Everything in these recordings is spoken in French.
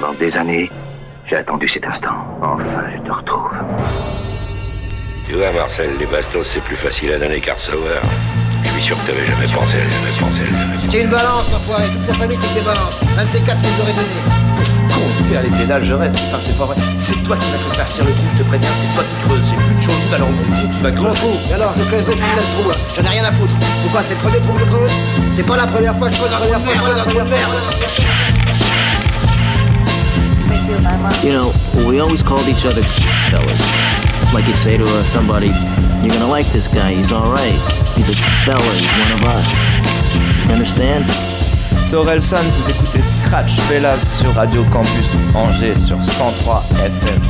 Pendant des années, j'ai attendu cet instant. Enfin, je te retrouve. Tu vois, Marcel, les bastos, c'est plus facile à donner qu'à recevoir. Je suis sûr que t'avais jamais pensé à ça, jamais pensé à ça. C'était une balance, l'enfoiré. Toute sa famille, c'est que des balances. Un de ces quatre nous aurait donné. Con, père, les pédales, je rêve. Putain, c'est pas vrai. C'est toi qui vas te faire serrer le trou, je te préviens. C'est toi qui creuses. C'est plus de chaud alors mon trou, tu vas Je m'en creuser. fous. Et alors, je creuserai ce putain de trou. hein. J'en ai rien à foutre. Pourquoi C'est le premier trou que je creuse? C'est pas la première fois que je creuse un trou de merde. Je creuse un trou de merde. You know, we always called each other fellas. Like you'd say to uh, somebody, you're gonna like this guy, he's alright. He's a fella, he's one of us. You understand? C'est Orelsan, vous écoutez Scratch Fellas sur Radio Campus Angers sur 103 FM.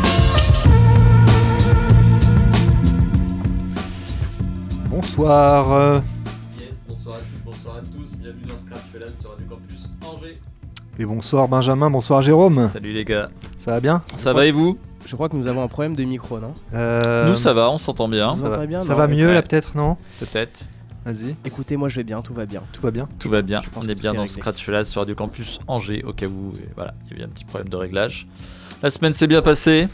Bonsoir. euh, bonsoir Et bonsoir Benjamin, bonsoir Jérôme. Salut les gars, Ça va bien ça va et vous Je crois que nous avons un problème de micro, non Euh, Nous ça va, on s'entend bien, Ça va, bien ça mieux là peut-être, non peut-être. Vas-y, Écoutez, moi je vais bien, tout va bien. tout va bien. Tout va bien, on est bien est dans réglé. Scratch Fellas sur Radio Campus Angers au cas où et voilà, il y avait un petit problème de réglage. La semaine s'est bien passée,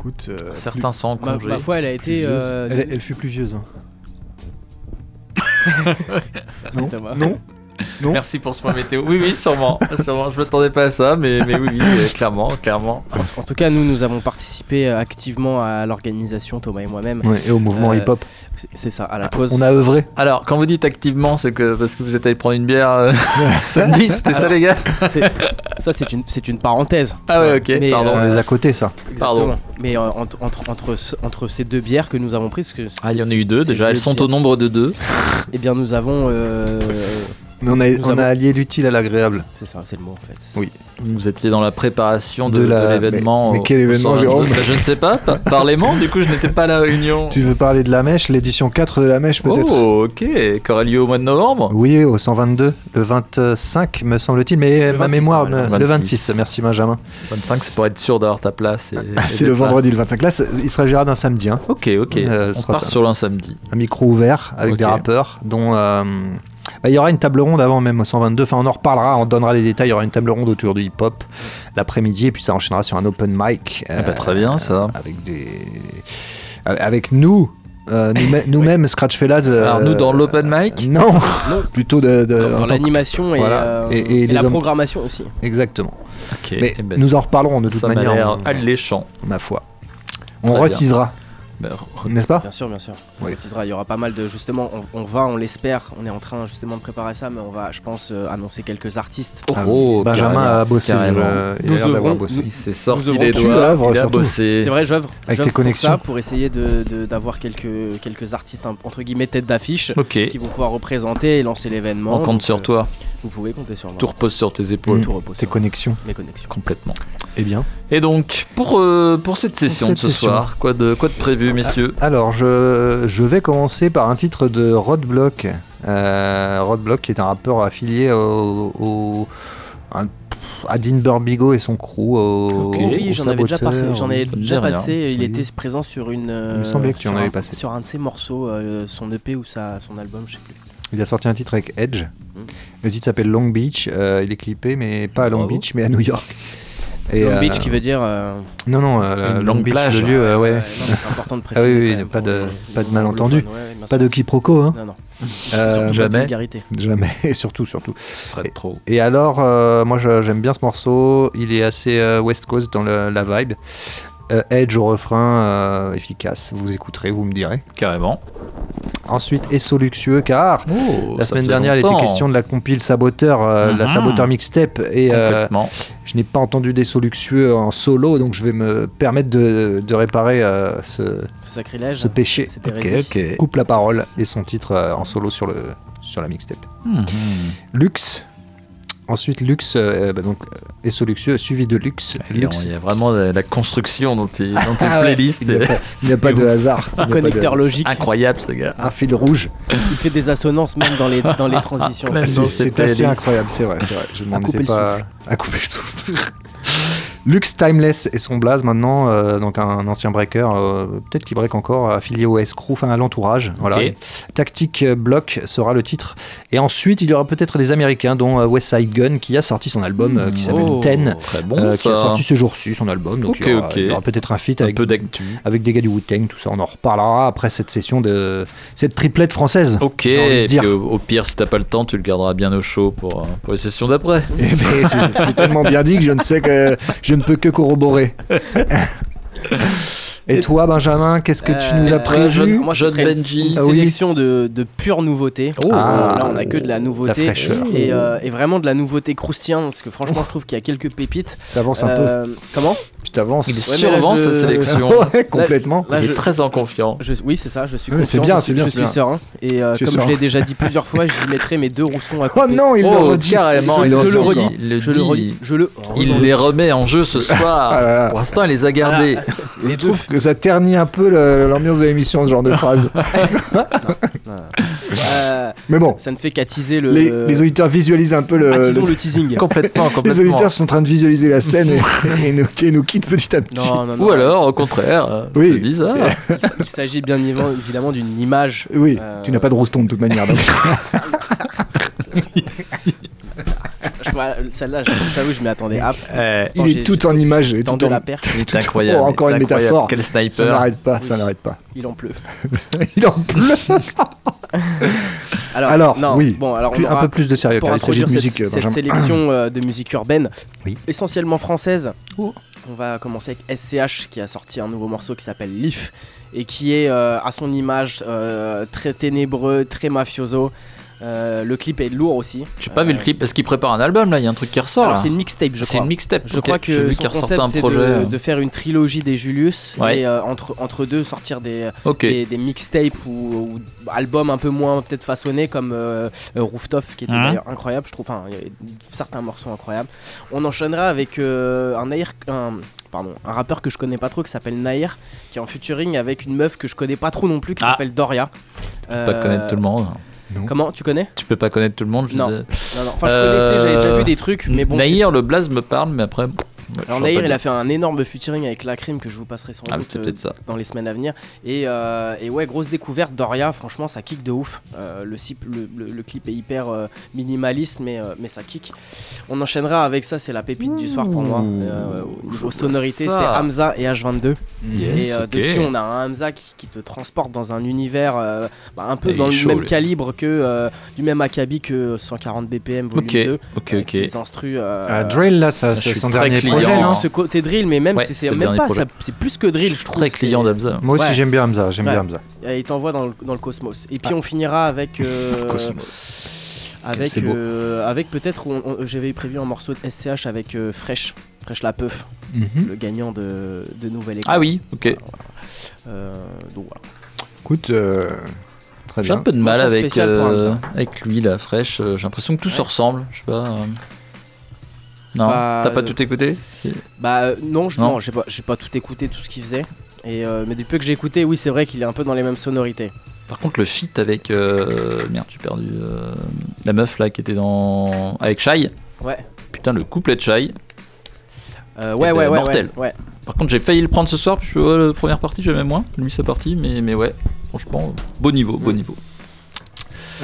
Écoute, euh, certains sont en Ma, congé. ma foi, elle a été. euh, elle, elle fut pluvieuse. hein. non, non, non. Merci pour ce point météo. Oui, oui, sûrement. sûrement. Je m'attendais pas à ça, mais, mais oui, oui, euh, clairement, clairement. En tout cas, nous, nous avons participé euh, activement à l'organisation, Thomas et moi-même. Ouais, et au mouvement Euh, hip-hop. C'est- C'est ça, à la cause. On a œuvré. Alors, quand vous dites activement, c'est que parce que vous êtes allé prendre une bière euh, samedi, c'était ça, les gars C'est- Ça, c'est une, c'est une parenthèse. Ah ouais, ok, Mais, pardon. On les a cotés, ça. Pardon. Exactement. Mais euh, entre, entre, entre, ce- entre ces deux bières que nous avons prises, que Ah, il y en a eu deux déjà, elles sont au nombre de deux. Eh bien, nous avons. Mais on a, allié l'utile à l'agréable. c'est ça, c'est le mot en fait. Oui. Vous étiez dans la préparation de, De de la- l'événement. mais- quel événement, 122. Jérôme Je ne sais pas, pa- parlez-moi, du coup je n'étais pas à la réunion. Tu veux parler de la mèche, l'édition 4 de la mèche peut-être? Oh, ok, qui aura lieu au mois de novembre? Oui, au 122, le 25 me semble-t-il, mais Le ma 26, mémoire, le 26. 26, merci Benjamin. 25, c'est pour être sûr d'avoir ta place. Ah, c'est le vendredi le 25, là il sera géré d'un samedi. Hein. Ok, ok, Euh, on part pas- sur un samedi. un micro ouvert avec des rappeurs dont euh, bah, il y aura une table ronde avant même au 122 enfin on en reparlera on donnera les détails. Il y aura une table ronde autour du hip hop l'après-midi et puis ça enchaînera sur un open mic euh, Ah bah, très bien, ça. avec des avec nous euh, nous- nous-mêmes Scratch Fellas euh, Alors nous dans l'open mic non plutôt de, de- Dans, l'animation et, voilà. euh, Et- et et les la hommes- programmation aussi. exactement. Mais eh ben, nous en reparlerons de toute ça m'a manière l'air on- alléchant. ma foi. On retisera n'est-ce pas Bien sûr, bien sûr. On il y aura pas mal de justement. On, on va, on l'espère. On est en train justement de préparer ça, mais on va, je pense, euh, annoncer quelques artistes. Oh, Ah, oh, Benjamin a bossé euh, il a s'est sorti les doigts, œuvres, il a surtout. bossé. C'est vrai, j'œuvre. Avec tes pour connexions. ça, pour essayer de- de- d'avoir quelques, quelques artistes entre guillemets tête d'affiche qui vont pouvoir représenter et lancer l'événement. on compte Donc, sur euh, toi. Vous pouvez compter sur moi. Tout repose sur tes épaules. Tout repose tes sur connexions mes connexions. Complètement. eh bien Et donc, pour, euh, pour cette session de ce soir, quoi de, quoi de prévu, messieurs Alors, je, je vais commencer par un titre de Rodblock. Euh, Rodblock, qui est un rappeur affilié au, au- un- à Dean Burbigo et son crew. Au, Oui, j'en avais déjà, parlé- j'en avais déjà rien. passé. Il Oui. était présent sur une. euh, Il me semblait que tu en avais un- passé. Sur un de ses morceaux, euh, son EP ou sa, son album, je sais plus. Il a sorti un titre avec Edge. Mm. Le titre s'appelle Long Beach. Euh, il est clippé, mais pas à Long Bravo. Beach, mais à New York. Et, Long euh, Beach qui veut dire. euh, Non, non, euh, Une Long longue Beach, plage. le lieu, euh, ouais. c'est important de Ah préciser. oui, oui, pas de- les- pas de malentendu. Pas de quiproquo, hein. Non, non. Euh, Surtout pas de jamais. vulgarité. Jamais, et surtout, surtout. Ce serait trop. Et alors, euh, moi j'aime bien ce morceau, il est assez euh, West Coast dans le- la vibe. Euh, Edge au refrain, euh, efficace, vous écouterez, vous me direz. Carrément. Ensuite, Esso Luxueux, car Oh, la semaine dernière il était question de la compile Saboteur, euh, la Mhm. Saboteur Mixtape, et euh, je n'ai pas entendu d'Esso Luxueux en solo, donc je vais me permettre de, de réparer euh, ce, Ce sacrilège. ce péché. Coupe la parole et son titre euh, en solo sur, le, sur la mixtape. Mhm. Lux. Ensuite, Lux, euh, bah donc euh, Esso Luxueux, suivi de Lux. Il y a- Lux. il y a vraiment la, la construction dans tes, dans tes Ah playlists. Il n'y a, pas- il a pas de hasard. Pas connecteur de- logique. Incroyable, ce gars. Un fil rouge. Il fait des assonances même dans les, dans les transitions. C'est dans c'est assez incroyable, c'est vrai, c'est vrai. Je m'en couper étais le pas souffle. à couper le souffle. Lux Timeless et son blaze maintenant, euh, donc un ancien breaker, euh, peut-être qu'il break encore, affilié au S-Crew, enfin à l'entourage. Voilà. Ok. Tactic Block sera le titre. Et ensuite, il y aura peut-être des Américains, dont euh, West Side Gun, qui a sorti son album euh, qui s'appelle Oh, Ten, Très bon, qui a sorti ce jour-ci son album. Donc Ok, il y aura, peut-être un feat Un avec, peu d'actu. avec des gars du Wu-Tang, tout ça. On en reparlera après cette session de cette triplette française. Ok, et puis au, au pire, si t'as pas le temps, tu le garderas bien au chaud pour, pour les sessions d'après. Eh ben, c'est c'est tellement bien dit que je ne sais que je ne peux que corroborer. Et toi, Benjamin, qu'est-ce que tu nous as Euh, prévu John- Moi, je Benji. une Ah oui. sélection de, de pure nouveauté. Oh. Ah. là, on a que de la nouveauté. fraîcheur. et, euh, et vraiment de la nouveauté croustillante, parce que franchement, je trouve qu'il y a quelques pépites. Tu t'avances un Euh, Comment? peu. Tu t'avances. Il est Ouais, là, sûrement je- sa sélection. Ouais, complètement. Là, Il je- est très en confiance. Je- oui, c'est ça, je suis confiant, c'est bien, je c'est bien, je suis serein. Et euh, comme je serein. l'ai déjà dit plusieurs fois, j'y mettrai mes deux roussons à Oh côté. non, il le Oh, redit. carrément, je, il le je le redit. redis. Il le je le redis. Je le Il les remet en jeu ce soir. Ah là là. Pour l'instant, il les a gardés. les Je trouve que ça ternit un peu le- l'ambiance de l'émission, ce genre de phrase. Euh, Mais bon, ça ne fait qu'attiser le. les, les auditeurs visualisent un peu le. attisons le- le teasing. complètement, les complètement. auditeurs sont en train de visualiser la scène et, et nous, et nous quittent petit à petit. Non, non, non. Ou alors, au contraire, euh, Oui, c'est bizarre. Il s'agit bien évidemment évidemment d'une image. Oui, Euh, tu n'as pas de roston de toute manière. voilà, Celle-là, j'avoue, je m'y attendais. Ah, Il est tout en image. tout de en- la est incroyable. Oh, encore une incroyable. métaphore. Quel Ça sniper. n'arrête pas, ça n'arrête pas. il en pleut. Il en pleut. Alors, Alors, non, oui. Bon, alors on un peu plus de sérieux pour de introduire musique. cette, cette Benjamin. sélection euh, de musique urbaine, Oui. essentiellement française. Oh. On va commencer avec SCH qui a sorti un nouveau morceau qui s'appelle Leaf et qui est euh, à son image euh, très ténébreux, très mafioso. Euh, le clip est lourd aussi. J'ai pas vu le Euh, clip. Est-ce qu'il prépare un album là Il y a un truc qui ressort. Alors c'est une mixtape, je C'est crois. une mixtape. Je ok. crois que son concept un c'est projet. de, euh. de faire une trilogie des Julius Ouais. et euh, entre, entre deux sortir des, des, des mixtapes ou, ou albums un peu moins peut-être façonnés comme Rooftop qui était Mhm. d'ailleurs incroyable je trouve enfin il y avait certains morceaux incroyables on enchaînera avec euh, un Nair un, pardon un rappeur que je connais pas trop qui s'appelle Nair qui est en featuring avec une meuf que je connais pas trop non plus qui Ah. s'appelle Doria pas connaître tout le monde. Comment tu connais Tu peux pas connaître tout le monde. je Non. disais. non non enfin je Euh, connaissais j'avais déjà vu des trucs mais bon Naïr, le blaze me parle, mais après. Alors Nair il a fait un énorme featuring avec La Crime que je vous passerai sans Ah, doute euh, ça. dans les semaines à venir. Et, euh, et ouais, grosse découverte, Doria, franchement, ça kick de ouf. Euh, le, sip- le, le- le clip est hyper euh, minimaliste, mais, euh, mais ça kick. On enchaînera avec ça, c'est la pépite du soir pour moi. Euh, au niveau sonorité, c'est Hamza et H22. Yes, et euh, dessus, on a un Hamza qui, qui te transporte dans un univers euh, bah, un peu Il dans le chaud, même lui. calibre que euh, du même acabit que 140 BPM volume Ok, 2. ok, ok. ses instrus. euh, Ah, Drill, là, ça, c'est son dernier Non. non ce côté drill, mais même Ouais, si c'est même pas, c'est plus que drill, je trouve. Très c'est- client d'Abza. Moi aussi, Ouais. j'aime bien Hamza. J'aime Ouais. bien Hamza. Et il t'envoie dans le, dans le cosmos. Et Ah. puis on finira avec. euh, avec C'est beau. euh, avec peut-être. J'avais prévu un morceau de SCH avec euh, Fresh. Fresh la Peuf, Mhm. le gagnant de, de Nouvelle École. Ah oui, ok. Euh, donc voilà. Écoute, euh, J'ai un peu de mal avec, euh, Hamza. avec lui, la fraîche. J'ai l'impression que tout se ressemble. Je sais pas. Euh. Non, t'as pas euh, tout écouté Bah euh, non, je- Non. non, j'ai pas, j'ai pas tout écouté, tout ce qu'il faisait. Et, euh, mais du peu que j'ai écouté, oui, c'est vrai qu'il est un peu dans les mêmes sonorités. Par contre, le feat avec. euh, Merde, j'ai perdu. euh, La meuf là qui était dans. Avec Shai. Ouais. Putain, le couplet de Shai. Euh, ouais, ouais, ouais, mortel. ouais, ouais. Par contre, j'ai failli le prendre ce soir. Parce que ouais, la première partie, j'aimais moins. Lui, sa partie. Mais, mais ouais, franchement, beau niveau, beau Mm. niveau.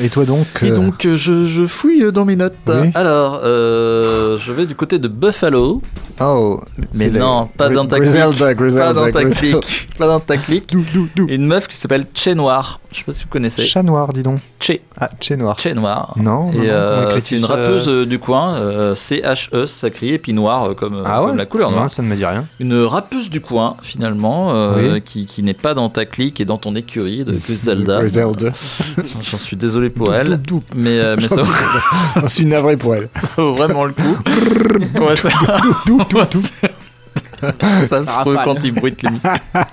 Et toi donc Et euh, donc, euh, je, je fouille dans mes notes. Oui. Alors, euh, je vais du côté de Buffalo. Oh, Mais non, pas dans ta Griselda, clique. Pas Griselda, dans ta Griselda. clique. Pas dans ta clique. Une meuf qui s'appelle Che Noir. Je sais pas si vous connaissez. Chat noir, dis donc. Che. Ah, chat noir. Che Noir. Non, non, Et non, euh, c'est une rappeuse euh, du coin, euh, C-H-E, ça crie, et puis noir euh, comme, Ah ouais comme la couleur noire. Ça ne me dit rien. Une rappeuse du coin, finalement, euh, Oui. qui, qui n'est pas dans ta clique et dans ton écurie de Griselda. Griselda. J'en suis désolé pour elle, Doup, doup. mais, euh, mais ça, vaut- suis- J'en suis navré pour elle. ça vaut vraiment le coup. Ouais, ça, ça se trouve quand il bruite les muscles. Après,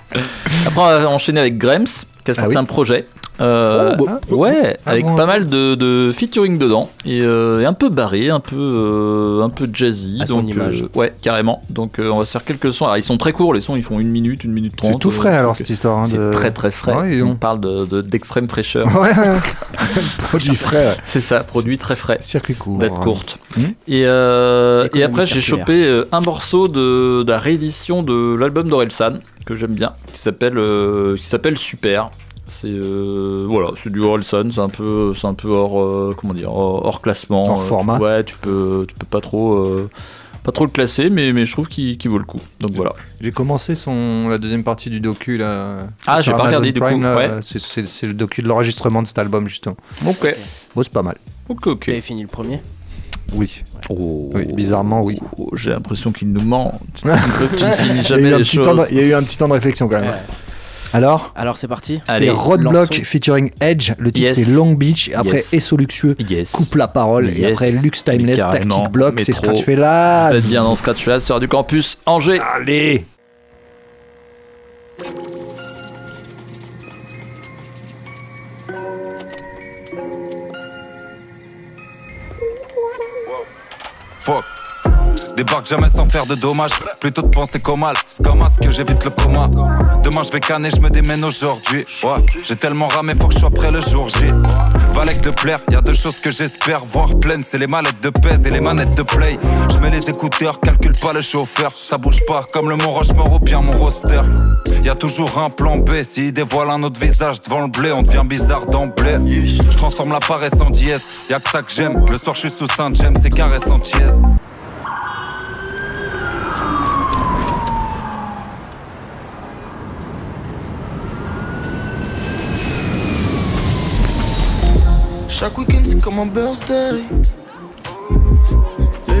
on va enchaîner avec Grems, qui a sorti Ah oui. un projet. Euh, Oh, bah, ouais, ah avec bon, pas mal de, de featuring dedans et, euh, et un peu barré, un peu euh, un peu jazzy. À son donc, image. euh, ouais, carrément. Donc euh, on va se faire quelques sons. Alors ils sont très courts, les sons ils font une minute, une minute trente. C'est tout frais euh, alors cette histoire. hein, C'est de- très très frais. Ouais, on parle de- de- d'extrême fraîcheur. Ouais, ouais. Produit frais. ouais. C'est ça, produit très frais. Circuit court. Date courte. Hmm. Et, euh, et après, j'ai chopé un morceau de, de la réédition de l'album d'Orelsan que j'aime bien, qui s'appelle euh, qui s'appelle Super. C'est euh, voilà, c'est du Orelsan, c'est un peu c'est un peu hors euh, comment dire hors, classement. Hors Euh, format. Ouais, tu peux tu peux pas trop euh, pas trop le classer, mais, mais je trouve qu'il vaut le coup. Donc voilà. J'ai commencé son, la deuxième partie du docu là. Ah, j'ai pas regardé, du Prime, coup, ouais. C'est, le docu de l'enregistrement de cet album justement. Ok, Bon, c'est pas mal. ok, ok. T'avais fini le premier? Oui. Oh. Oui, bizarrement, oui. Oh, J'ai l'impression qu'il nous ment. tu ne finis Il y, a jamais eu un les petit choses. temps de- il y a eu un petit temps de réflexion quand même. Ouais. Alors Alors c'est parti. C'est Roadblock featuring Edge. Le titre Yes. c'est Long Beach. Après Yes. Esso Luxueux Yes. coupe la parole. Et après Lux Timeless, Tactic Block. C'est. Scratch Fellas. Faites bien dans Scratch Flash sur du campus Angers. Allez Fuck. Débarque jamais sans faire de dommages, plutôt de penser qu'au mal. C'est comme à ce que j'évite le coma. Demain je vais canner, je me démène aujourd'hui. Ouais, j'ai tellement ramé, faut que je sois prêt le jour J. Balèque de plaire, y a deux choses que j'espère voir pleines, c'est les mallettes de pèse et les manettes de play. Je mets les écouteurs, calcule pas le chauffeur, ça bouge pas comme le Mont Rochemort ou bien mon roster. Y a toujours un plan B, s'il dévoile un autre visage devant le blé, on devient bizarre d'emblée. Je transforme la paresse en dièse, y a que ça que j'aime. Le soir je suis sous Saint James, c'est caresse en tièse. Chaque week-end c'est comme un birthday. Eh,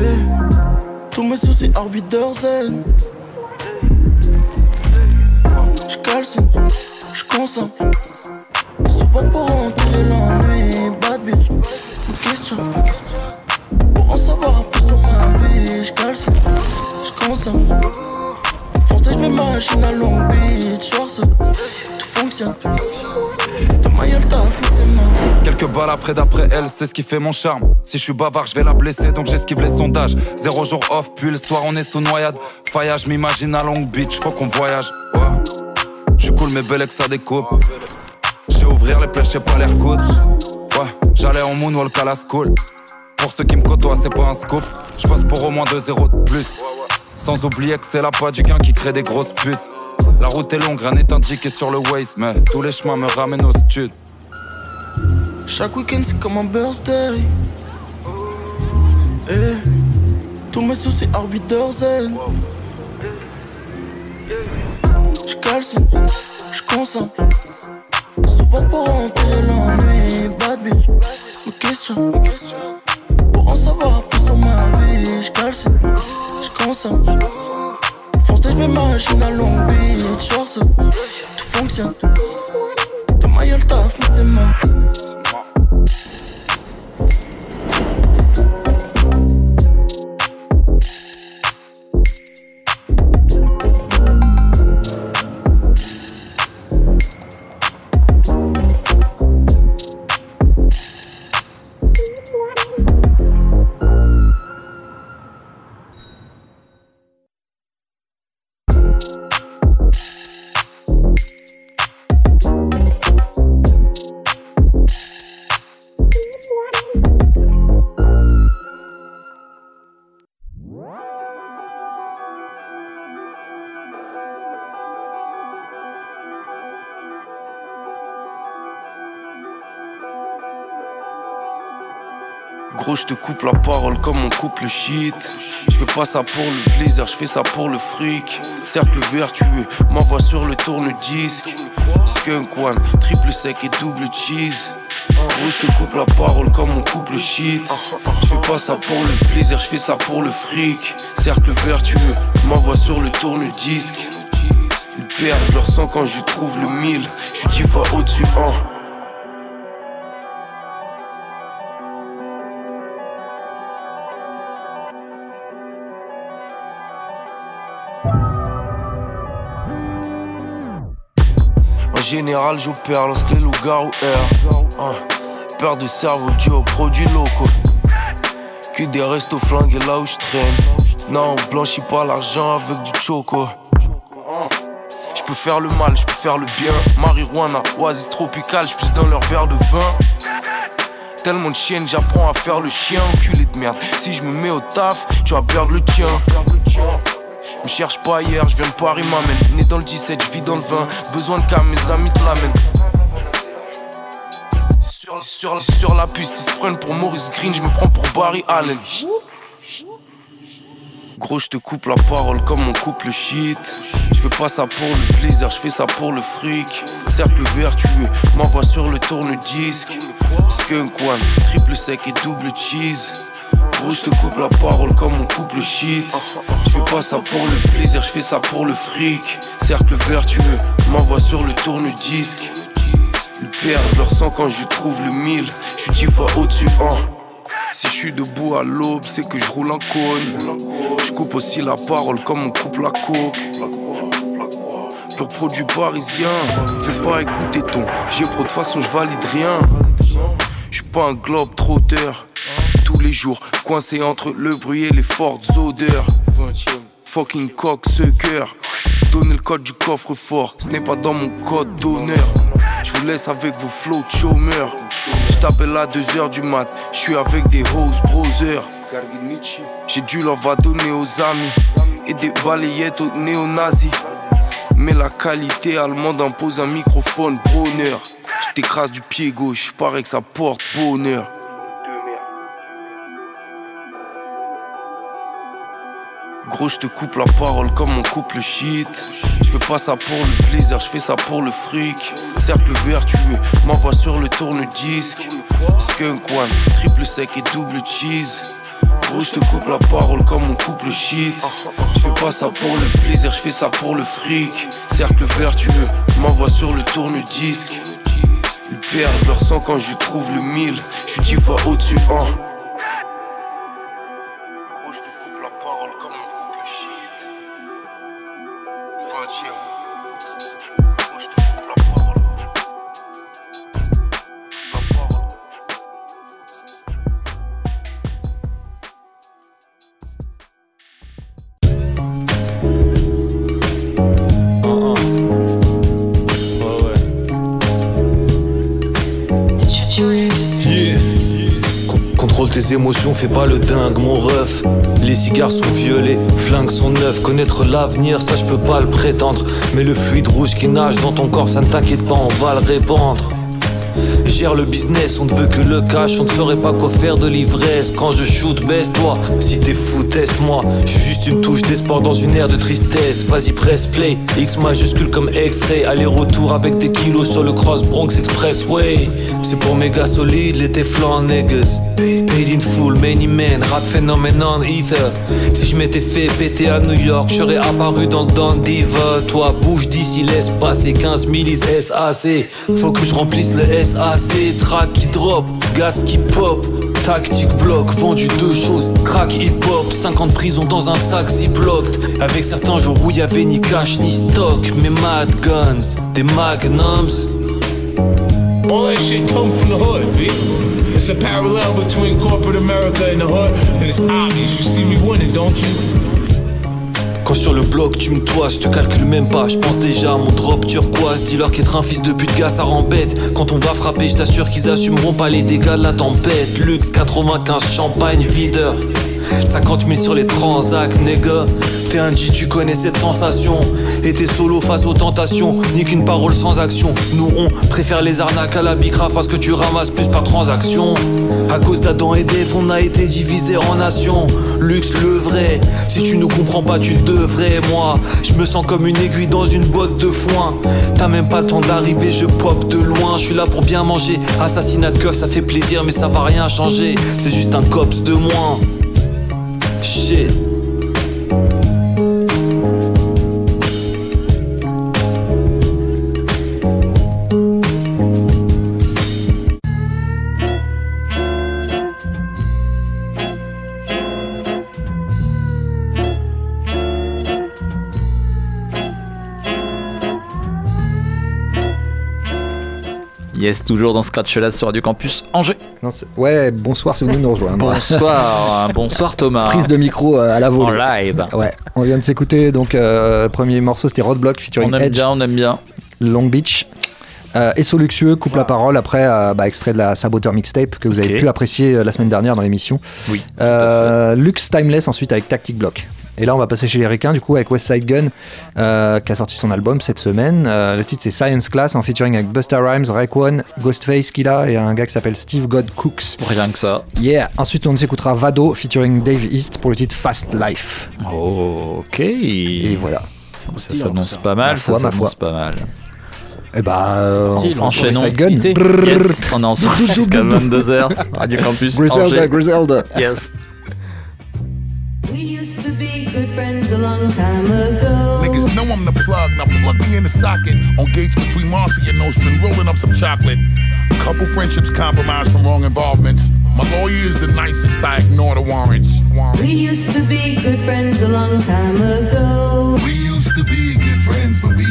Tous mes soucis hors Wiedersehen. J'calcine, j'consomme. Souvent pour enterrer l'ennui. Bad bitch, me questionne. Pour en savoir un peu sur ma vie. J'calcine, j'consomme. Forte, j'm'imagine à Long Beach. Soir fonctionne. Quelques balles après d'après elle, c'est ce qui fait mon charme. Si je suis bavard, je vais la blesser, donc j'esquive les sondages. Zéro jour off, puis le soir on est sous noyade. Faillage, m'imagine à Long Beach, faut qu'on voyage. Ouais. Je cool, mais belle que ça découpe. J'ai ouvrir les plaies, j'ai pas l'air coude. Ouais, j'allais en moonwalk à la school. Pour ceux qui me côtoient, c'est pas un scoop. Je pour au moins 2-0 de plus. Sans oublier que c'est la pas du gain qui crée des grosses putes. La route est longue, rien n'est indiqué sur le Waze, mais tous les chemins me ramènent au stud. Chaque week-end c'est comme un birthday. Eh, tous mes soucis hors Wiedersehen. J'calcine, j'consomme. Souvent pour enterrer l'ennui. Bad bitch, me questionne. Pour en savoir plus sur ma vie. J'calcine, j'consomme. Force j'm'imagine à Long Beach. Soir tout fonctionne. Demain y'a le taf, mais c'est mort. Je te coupe la parole comme on coupe le shit. Je fais pas ça pour le plaisir, je fais ça pour le fric. Cercle vertueux, m'envoie sur le tourne-disque. Skunk one, triple sec et double cheese. Je te coupe la parole comme on coupe le shit. Je fais pas ça pour le plaisir, je fais ça pour le fric. Cercle vertueux, m'envoie sur le tourne-disque. Ils perdent leur sang quand je trouve le mille. Je suis dix fois au-dessus, hein. Général, j'opère lorsque les loups-garous errent. Hein. Peur de cerveau dû aux produits locaux. Que des restos flingués là où je traîne. Non, on blanchit pas l'argent avec du choco. Je peux faire le mal, je peux faire le bien. Marijuana, oasis tropicale, je dans leur verre de vin. Tellement de chiennes, j'apprends à faire le chien, enculé de merde. Si je me mets au taf, tu vas perdre le tien. Me cherche pas hier, je viens de Paris, m'amène. Né dans le 17, je vis dans le 20. Besoin de mes amis te l'amènent. Sur, sur, la piste, ils se prennent pour Maurice Green, je me prends pour Barry Allen. Gros, je te coupe la parole comme on coupe le shit. Je fais pas ça pour le plaisir, je fais ça pour le fric. Cercle vertueux, m'envoie sur le tourne-disque. Skunk one, triple sec et double cheese. Gros, je te coupe la parole comme on coupe le shit. Je fais pas ça pour le plaisir, je fais ça pour le fric. Cercle vertueux, m'envoie sur le tourne-disque. Ils perdent leur sang quand je trouve le mille. Je suis dix fois au-dessus, hein. Si je suis debout à l'aube, c'est que je roule un cône. Je coupe aussi la parole comme on coupe la coque. Pur produit parisien, fais pas écouter ton. J'ai pro de façon, je valide rien. Je suis pas un globe trotteur. Tous les jours, coincé entre le bruit et les fortes odeurs. Fucking coq, ce cœur. Donnez le code du coffre fort, ce n'est pas dans mon code d'honneur. Je vous laisse avec vos flots chômeurs. Je t'appelle à 2h du mat, je avec des hoes brothers. J'ai dû leur va donner aux amis et des balayettes aux néo-nazis. Mais la qualité allemande impose un microphone bonheur. Je du pied gauche, paraît que ça porte bonheur. Gros, je te coupe la parole comme on coupe le shit. Je fais pas ça pour le plaisir, je fais ça pour le fric. Cercle vertueux, m'envoie sur le tourne-disque. Skunk one, triple sec et double cheese. Gros, je te coupe la parole comme on coupe le shit. Je fais pas ça pour le plaisir, je fais ça pour le fric. Cercle vertueux, m'envoie sur le tourne-disque. Ils perdent leur sang quand je trouve le mille. Je suis dix fois au-dessus, hein. Émotions, fais pas le dingue, mon ref. Les cigares sont violets, flingues sont neufs. Connaître l'avenir, ça je peux pas le prétendre. Mais le fluide rouge qui nage dans ton corps, ça ne t'inquiète pas, on va le répandre. Gère le business, on ne veut que le cash, on ne saurait pas quoi faire de l'ivresse. Quand je shoot, baisse-toi. Si t'es fou, teste-moi. Je juste une touche d'espoir dans une ère de tristesse. Vas-y, press play. X majuscule comme X-ray. Aller-retour avec des kilos sur le cross Bronx Expressway. C'est pour méga solide, les Teflon niggas. Paid in full, many men, rap phenomenon ether. Si je m'étais fait péter à New York, j'aurais apparu dans Don Diva. Toi, bouge d'ici, laisse passer 15 millis SAC. Faut que je remplisse le SAC. Track qui drop, gaz qui pop. Tactique bloc, vendu deux choses, crack hip-hop, 50 prisons dans un sac ziploc Avec certains jours où y avait ni cash ni stock, mais mad guns, des magnums. All that shit come from the hood, B. It's a parallel between corporate America and the hood, and it's obvious. You see me winning, don't you? Quand sur le bloc tu me toises, je te calcule même pas, je pense déjà à mon drop turquoise. Dis-leur qu'être un fils de pute gars ça rembête. Quand on va frapper, je t'assure qu'ils assumeront pas les dégâts de la tempête. Luxe 95 champagne videur. 50 000 sur les transacts, nigga. T'es un G, tu connais cette sensation. Et t'es solo face aux tentations, ni qu'une parole sans action. Nous, on préfère les arnaques à la bicrave parce que tu ramasses plus par transaction. À cause d'Adam et d'Eve, on a été divisé en nations. Luxe, le vrai. Si tu nous comprends pas, tu devrais. Moi, je me sens comme une aiguille dans une botte de foin. T'as même pas le temps d'arriver, je pop de loin. Je suis là pour bien manger. Assassinat de keuf, ça fait plaisir, mais ça va rien changer. C'est juste un cops de moins. Shit. Yes, toujours dans Scratch là sur Radio Campus Angers. Non, ouais, bonsoir si vous venez nous rejoindre. Bonsoir, bonsoir Thomas. Prise de micro euh, à la volée. En live. Ouais, on vient de s'écouter donc euh, premier morceau c'était Roadblock featuring On aime Edge. bien, on aime bien. Long Beach. Euh, et Luxueux coupe la parole après euh, bah, extrait de la Saboteur mixtape que vous avez pu apprécier euh, la semaine dernière dans l'émission. Oui. Euh, Lux Timeless ensuite avec Tactic Block. Et là on va passer chez les Ricains du coup avec West Side Gun euh, qui a sorti son album cette semaine. Euh, le titre c'est Science Class en featuring avec Busta Rhymes, Raekwon, Ghostface qu'il a et un gars qui s'appelle Steve God Cooks. Rien que ça. Yeah. Ensuite on s'écoutera Vado featuring Dave East pour le titre Fast Life. Oh, ok. Et voilà. Ça s'annonce pas mal, Ma foi, ça ma s'annonce foi. pas mal. Et bah parti, on- Enchaînons. West Gun. Yes, on est ensemble jusqu'à 22h. Radio Campus Griselda, Griselda. Yes. We used to be good friends a long time ago. Niggas know I'm the plug. Now plug me in the socket. On gates between Marcy and Nostrand, rolling up some chocolate. Couple friendships compromised from wrong involvements. My lawyer is the nicest. I ignore the warrants. We used to be good friends a long time ago. We used to be good friends, but we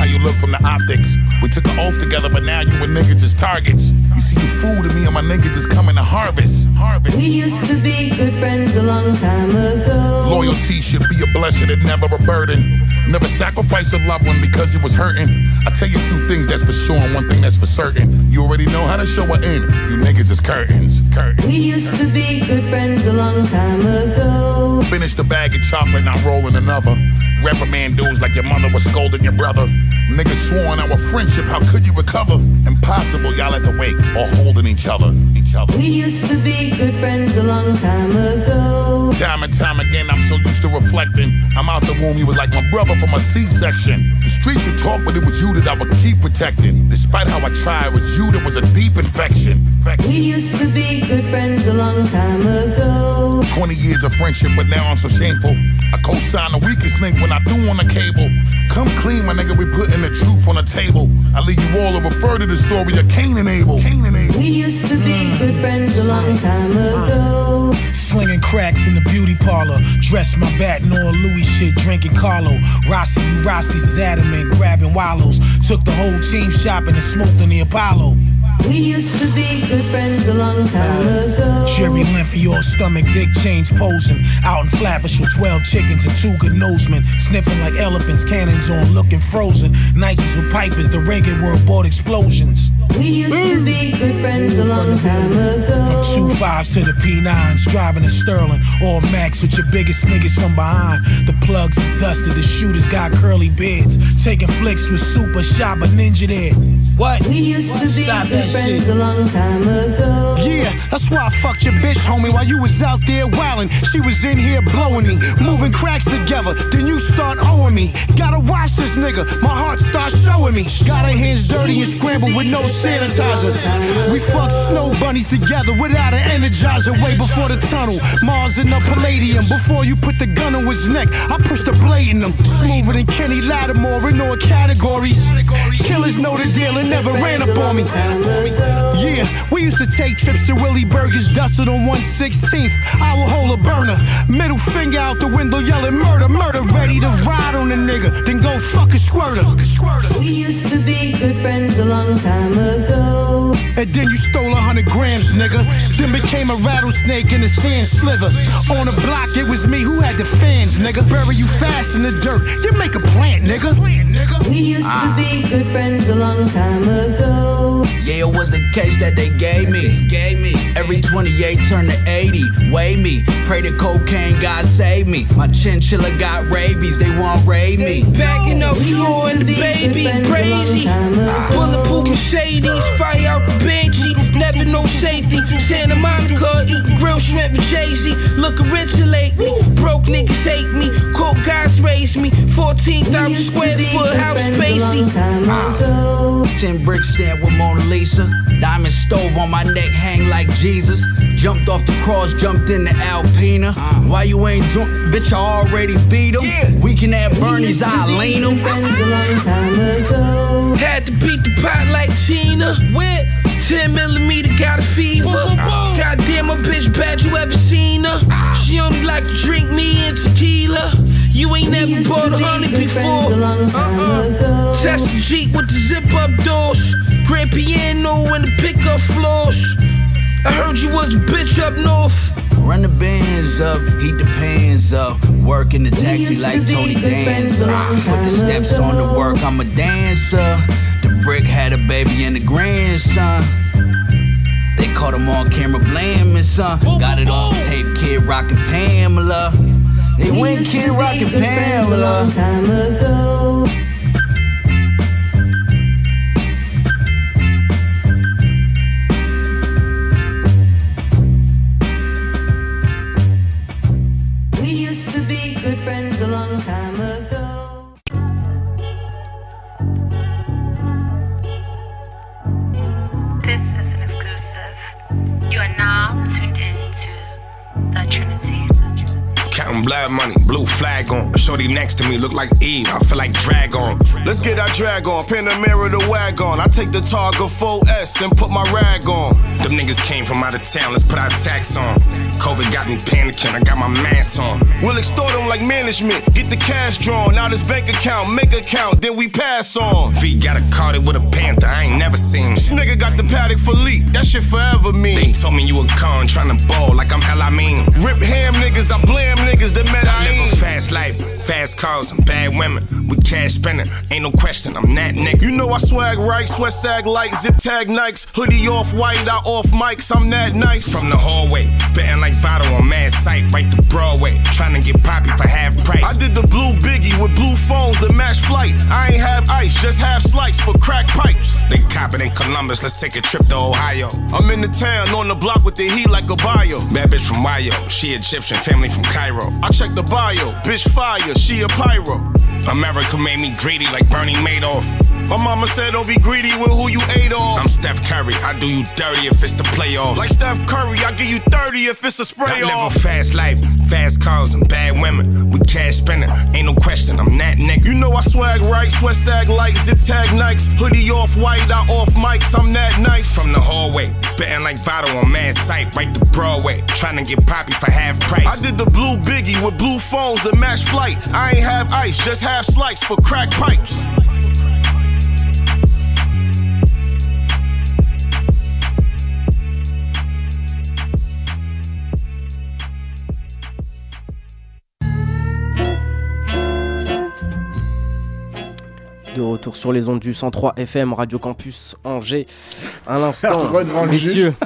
how you look from the optics. We took an oath together, but now you and niggas is targets. You see, you fool to me and my niggas is coming to harvest. Harvest. We used to be good friends a long time ago. Loyalty should be a blessing and never a burden. Never sacrifice a loved one because you was hurting. I tell you two things that's for sure and one thing that's for certain. You already know how to show an end. You niggas is curtains. Curtains. We used to be good friends a long time ago. Finish the bag of chocolate, not rolling another. Reprimand dudes like your mother was scolding your brother. Niggas swore on our friendship, how could you recover? Impossible, y'all at the wake, or holding each other. Each other. We used to be good friends a long time ago. Time and time again, I'm so used to reflecting. I'm out the womb, you was like my brother from a C-section. The streets would talk, but it was you that I would keep protecting. Despite how I tried, it was you that was a deep infection. We used to be good friends a long time ago. 20 years of friendship, but now I'm so shameful. I co-sign the weakest link when I threw on the cable. Come clean, my nigga, we putting the truth on the table. I leave you all to refer to the story of Cain and Abel. Cain and Abel. We used to be mm. good friends a long time ago. Slinging cracks in the beauty parlor. Dress my bat in all Louis shit, drinking Carlo. Rossi, you Rossi's is adamant, grabbing wallows. Took the whole team shopping and smoked in the Apollo. We used to be good friends a long time ago. Jerry Limpy, all stomach, dick chains posing. Out in Flatbush with 12 chickens and two good nosemen. Sniffing like elephants, cannons on, looking frozen. Nikes with pipers, the reggae world bought explosions. We used to be good friends a long time ago. From Two fives to the P9s, driving a Sterling. All max with your biggest niggas from behind. The plugs is dusted, the shooters got curly beards. Taking flicks with super shot, but ninja there. What? We used to be Stop good friends shit. a long time ago. Yeah, that's why I fucked your bitch, homie, while you was out there wildin'. She was in here blowing me, moving cracks together. Then you start owing me. Gotta watch this nigga, my heart starts showing me. Got her hands dirty and scrambled with no sanitizer. We fucked snow bunnies together without an energizer way before the tunnel. Mars in the Palladium, before you put the gun on his neck, I pushed the blade in him. Smoother than Kenny Lattimore in all categories. Killers know the deal and never ran up on me. Yeah, we used to take trips to Willie Burgers, dusted on 116th. I will hold a burner. Middle finger out the window yelling murder, murder. Ready to ride on the nigga, then go fuck a squirter. We used to be good friends a long time ago. And then you stole a hundred grams, nigga. Then became a rattlesnake in the sand slither. On the block, it was me who had the fans, nigga. Bury you fast in the dirt. You make a plant, nigga. We used to be good friends a long time ago. Yeah, it was the case that they gave me. Gave me. Every 28 turned to 80. Weigh me. Pray to cocaine, God save me. My chinchilla got rabies, they won't raid me. Backing up floor and the baby crazy. Bulletproof Mercedes, fire out the Banshee. Never no safety. Santa Monica, eating grilled shrimp with Jay Z. Looking richer lately. Broke niggas hate me. Coke guys raised me. 14,000 square foot house spacey. Ah. Ten brick stamp with Mona Lisa. Diamond stove on my neck, hang like Jesus. Jumped off the cross, jumped in the Alpina. Ah. Why you ain't drunk? Bitch, I already beat him. We can have Bernie's, I lean him. Had to beat the pot like Tina. With 10 millimeter got a fever. Goddamn, my bitch bad, you ever seen her? She only like to drink me and tequila. You ain't never bought a honey before. Uh-uh. Test the Jeep with the zip up doors. Grand piano and the pickup floors. I heard you was a bitch up north. Run the bands up, heat the pans up. Work in the taxi like Tony Danza. Put the steps on the work, I'm a dancer. Brick had a baby and a grandson. They caught him on camera blaming son. Got it on tape, Kid Rock and Pamela. They went Kid Rock and Pamela. Time ago. Flag on. Shorty next to me look like Eve. I feel like drag on. Let's get our drag on, pin the mirror the wagon. I take the Targa 4S and put my rag on. Them niggas came from out of town, let's put our tax on. COVID got me panicking, I got my mask on. We'll extort them like management. Get the cash drawn out his bank account, make account, then we pass on. V got a carded with a panther, I ain't never seen. This nigga got the paddock for leap, that shit forever mean. They told me you a con, tryna ball like I'm hell I mean. Rip ham niggas, I blame niggas that met I I live a fast life, fast cars, and bad women. We cash spending, ain't no question, I'm that nigga. You know I swag right, sweat sag like zip tag Nikes, hoodie off white, I off mics, I'm that nice. From the hallway, spitting like Votto on mad sight, right to Broadway. Tryna get poppy for half price. I did the blue biggie with blue phones to match flight. I ain't have ice, just have slice for crack pipes. They cop it in Columbus, let's take a trip to Ohio. I'm in the town on the block with the heat like a bio. Bad bitch from Wayo, she Egyptian, family from Cairo. I check the bio, bitch fire, she a pyro. America made me greedy like Bernie Madoff. My mama said don't be greedy with who you ate off. I'm Steph Curry, I do you dirty if it's the playoffs. Like Steph Curry, I give you 30 if it's a spray I live a fast life, fast cars and bad women. We cash spending, ain't no question, I'm that nigga. You know I swag right, sweat sag like zip tag Nikes, hoodie off white, I off mics, I'm that nice. From the hallway, spitting like Votto on mad sight, right to Broadway. Tryna get poppy for half price. I did the blue biggie with blue phones to match flight. I ain't have ice, just have slice for crack pipes. De retour sur les ondes du 103 FM Radio Campus Angers. Un instant, Re devant le messieurs.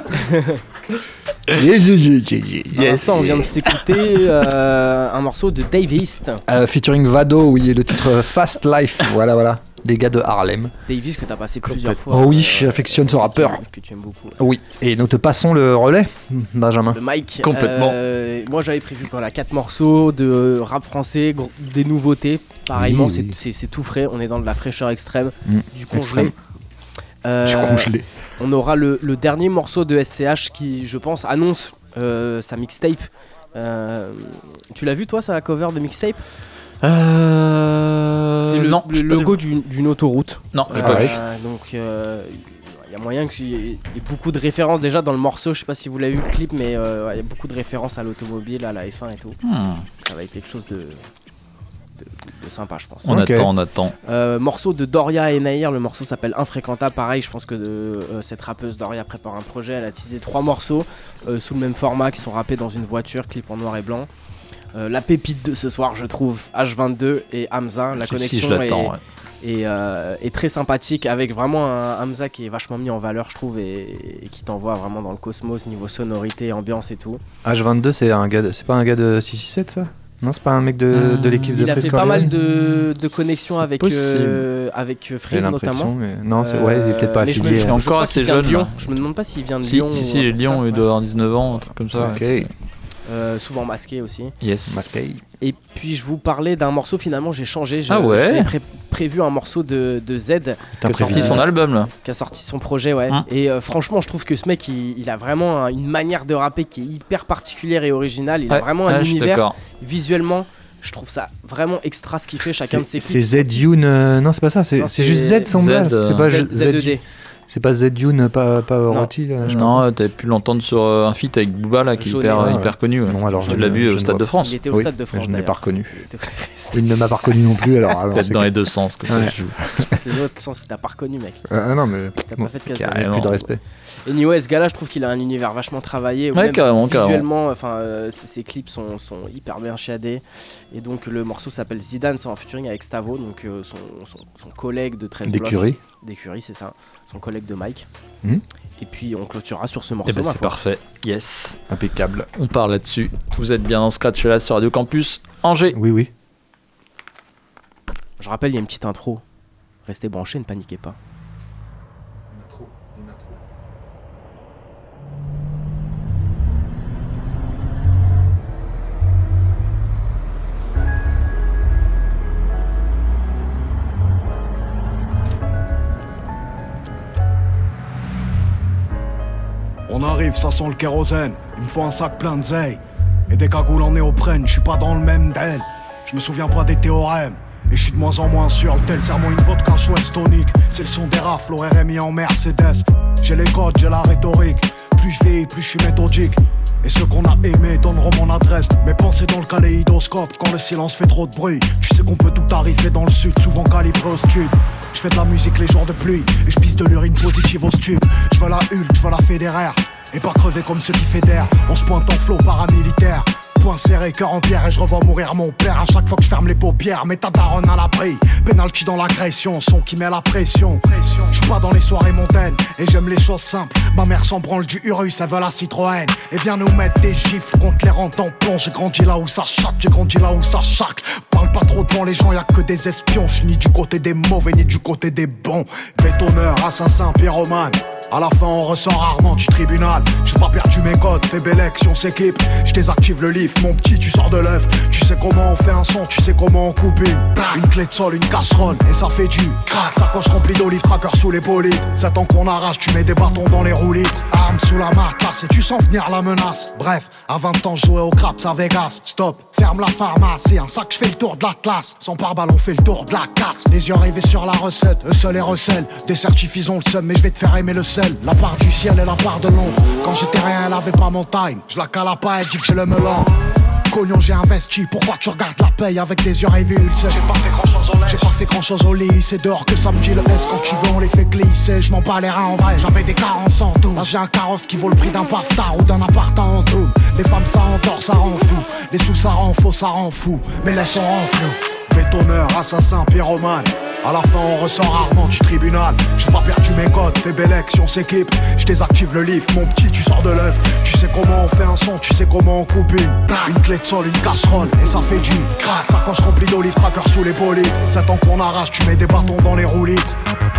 Un instant, on vient de s'écouter euh, un morceau de Dave East. Euh, featuring Vado, oui, et le titre Fast Life. voilà, voilà. Les gars de Harlem. Dave East que t'as passé plusieurs fois. Oh oui, euh, j'affectionne ce rappeur. Que tu aimes beaucoup. Oui, et nous te passons le relais, Benjamin. Le Mike. Complètement. Euh, moi j'avais prévu voilà, 4 morceaux de rap français, des nouveautés. Pareillement, Oui, c'est- oui. c'est c'est tout frais. On est dans de la fraîcheur extrême, Mm, du congelé. extrême. Euh, Du congelé. On aura le, le dernier morceau de SCH qui, je pense, annonce euh, sa mixtape. Euh, tu l'as vu toi, sa cover de mixtape? Euh. Le, non, le logo d'une autoroute. Non, j'ai Euh, pas vu. Donc euh, il y a moyen qu'il y ait beaucoup de références déjà dans le morceau. Je sais pas si vous l'avez vu le clip, mais euh, il y a beaucoup de références à l'automobile, à la F1 et tout. Hmm. Ça va être quelque chose de, de, de sympa, je pense. On attend, on attend. Euh, morceau de Doria et Nair, le morceau s'appelle Infréquentable. Pareil, je pense que de, euh, cette rappeuse Doria prépare un projet. Elle a teasé trois morceaux euh, sous le même format qui sont rappés dans une voiture, clip en noir et blanc. Euh, la pépite de ce soir, je trouve, H22 et Hamza. La Si, si, connexion je l'attends, est, ouais. est, euh, est très sympathique avec vraiment un Hamza qui est vachement mis en valeur, je trouve, et, et qui t'envoie vraiment dans le cosmos niveau sonorité, ambiance et tout. H22, c'est un gars c'est pas un gars de 667 ça? Non, c'est pas un mec de, de l'équipe de Il a fait pas mal de, de connexions avec, euh, avec J'ai Freeze l'impression, notamment. mais- non, c'est- ouais, il est peut-être pas mais je me- affilié. je me- encore assez jeune, Lyon. Je me demande pas s'il vient de Si, Lyon. si, ou si, il est Lyon, ça. il doit avoir 19 ans, un truc comme ça. Ok. ouais. Euh, souvent masqué aussi. Yes. Masqué. Et puis je vous parlais d'un morceau, finalement j'ai changé. Je- Ah ouais J'avais pré- prévu un morceau de, de Z. Qui a sorti son album, là. Qui a sorti son projet, ouais. Hein. Et euh, franchement, je trouve que ce mec, il, il a vraiment un- une manière de rapper qui est hyper particulière et originale. Il a vraiment ouais, un suis univers visuellement. Je trouve ça vraiment extra ce qu'il fait chacun de ses C'est clips. Z Youn, euh, non c'est pas ça, c'est c'est juste Z son Z, euh, c'est pas Z- Z- Z2D. C'est pas Z-Dune, pas, pas là, je pas. Non, t'avais pu l'entendre sur euh, un feat avec Booba là, qui est hyper, connu. ouais. Non, alors tu je l'as ne- vu au Stade de France. Il était au Oui, Stade de France. je ne l'ai pas reconnu. Il ne m'a pas reconnu non plus, alors. alors, Peut-être c'est dans que- les deux sens que ça Ouais. se joue. C'est l'autre sens, t'as pas reconnu, mec. Ah non, mais T'as bon, pas fait de casse plus de respect. Et Anyway, ce gars-là, je trouve qu'il a un univers vachement travaillé. Ouais, même carrément, carrément. Visuellement, enfin, euh, ses, clips sont, sont hyper bien chiadés. Et donc, le morceau s'appelle Zidane, c'est en featuring avec Stavo, donc euh, son, son, son collègue de 13 blocs. D'écurie. D'écurie, c'est ça. Son collègue de Mike. Mhm. Et puis, on clôturera sur ce Eh morceau. ben, ma c'est parfait. Yes. Impeccable. On part là-dessus. Vous êtes bien dans Scratch là sur Radio Campus Angers. Oui, oui. Je rappelle, il y a une petite intro. Restez branchés, ne paniquez pas. Ça sent le kérosène. Il me faut un sac plein de zeille. Et des cagoules en néoprène, je suis pas dans le même d'elle. Je me souviens pas des théorèmes. Et je suis de moins en moins sûr, tel serment une vodka chouette tonique. C'est le son des rafles, RMI en Mercedes. J'ai les codes, j'ai la rhétorique. Plus je vieillis, plus je suis méthodique. Et ceux qu'on a aimés donneront mon adresse. Mes pensées dans le kaléidoscope quand le silence fait trop de bruit. Tu sais qu'on peut tout arriver dans le sud, souvent calibré au stud. Je fais de la musique les jours de pluie et je pisse de l'urine positive au stup. Je veux la Hulk, je veux la fédéraire. Et pas crever comme ceux qui fédèrent. On se pointe en flot paramilitaire. Point serré, cœur en pierre et je revois mourir mon père à chaque fois que je ferme les paupières. Ta daronne à l'abri. Penalty dans l'agression, son qui met la pression. Je pas dans les soirées montaines et j'aime les choses simples. Ma mère s'en du Urus, elle veut la Citroën. Et vient nous mettre des gifles contre les rangs tampons. J'ai grandi là où ça chatte, j'ai grandi là où ça chaque. Parle pas trop devant les gens, y a que des espions. Je ni du côté des mauvais ni du côté des bons. Bétonneur, assassin, pyromane. À la fin, on ressort rarement du tribunal. J'ai pas perdu mes codes, fais belle on s'équipe. Je désactive le livre, mon petit, tu sors de l'œuf. Tu sais comment on fait un son, tu sais comment on coupe une. Une clé de sol, une casserole, et ça fait du crack. Sacoche remplie d'olives, tracker sous les bolides. C'est ans qu'on arrache, tu mets des bâtons dans les roulis. Arme sous la main, classe, et tu sens venir la menace. Bref, à 20 ans, jouais au craps à Vegas. Stop, ferme la pharmacie, un sac, je fais le tour de la classe. Sans pare-balles, on fait le tour de la casse. Les yeux rivés sur la recette, eux seuls les recèlent. Des certifs, ils ont le seum, mais je vais te faire aimer le La part du ciel et la part de l'ombre. Quand j'étais rien, elle avait pas mon time. Je la cala pas, elle dit que j'ai le melon. Cognon, j'ai investi. Pourquoi tu regardes la paye avec des yeux rivés J'ai pas fait grand chose au J'ai pas fait grand chose au lit. C'est dehors que ça me dit le S. Quand tu veux, on les fait glisser. Je m'en bats les reins en vrai. J'avais des carences en tout. Là, j'ai un carrosse qui vaut le prix d'un paftar ou d'un appart en tout. Les femmes, ça endort, ça rend fou. Les sous, ça rend faux, ça rend fou. Mais laisse on rend flou. Bétonneur, assassin, pyromane. À la fin, on ressort rarement du tribunal. J'ai pas perdu mes codes, fais belle on s'équipe. Je désactive le livre, mon petit, tu sors de l'œuf. Tu sais comment on fait un son, tu sais comment on coupe une. Une clé de sol, une casserole, et ça fait du crack. Sacoche remplie d'olives, tracker sous les bolides. C'est ans qu'on arrache, tu mets des bâtons dans les roues libres.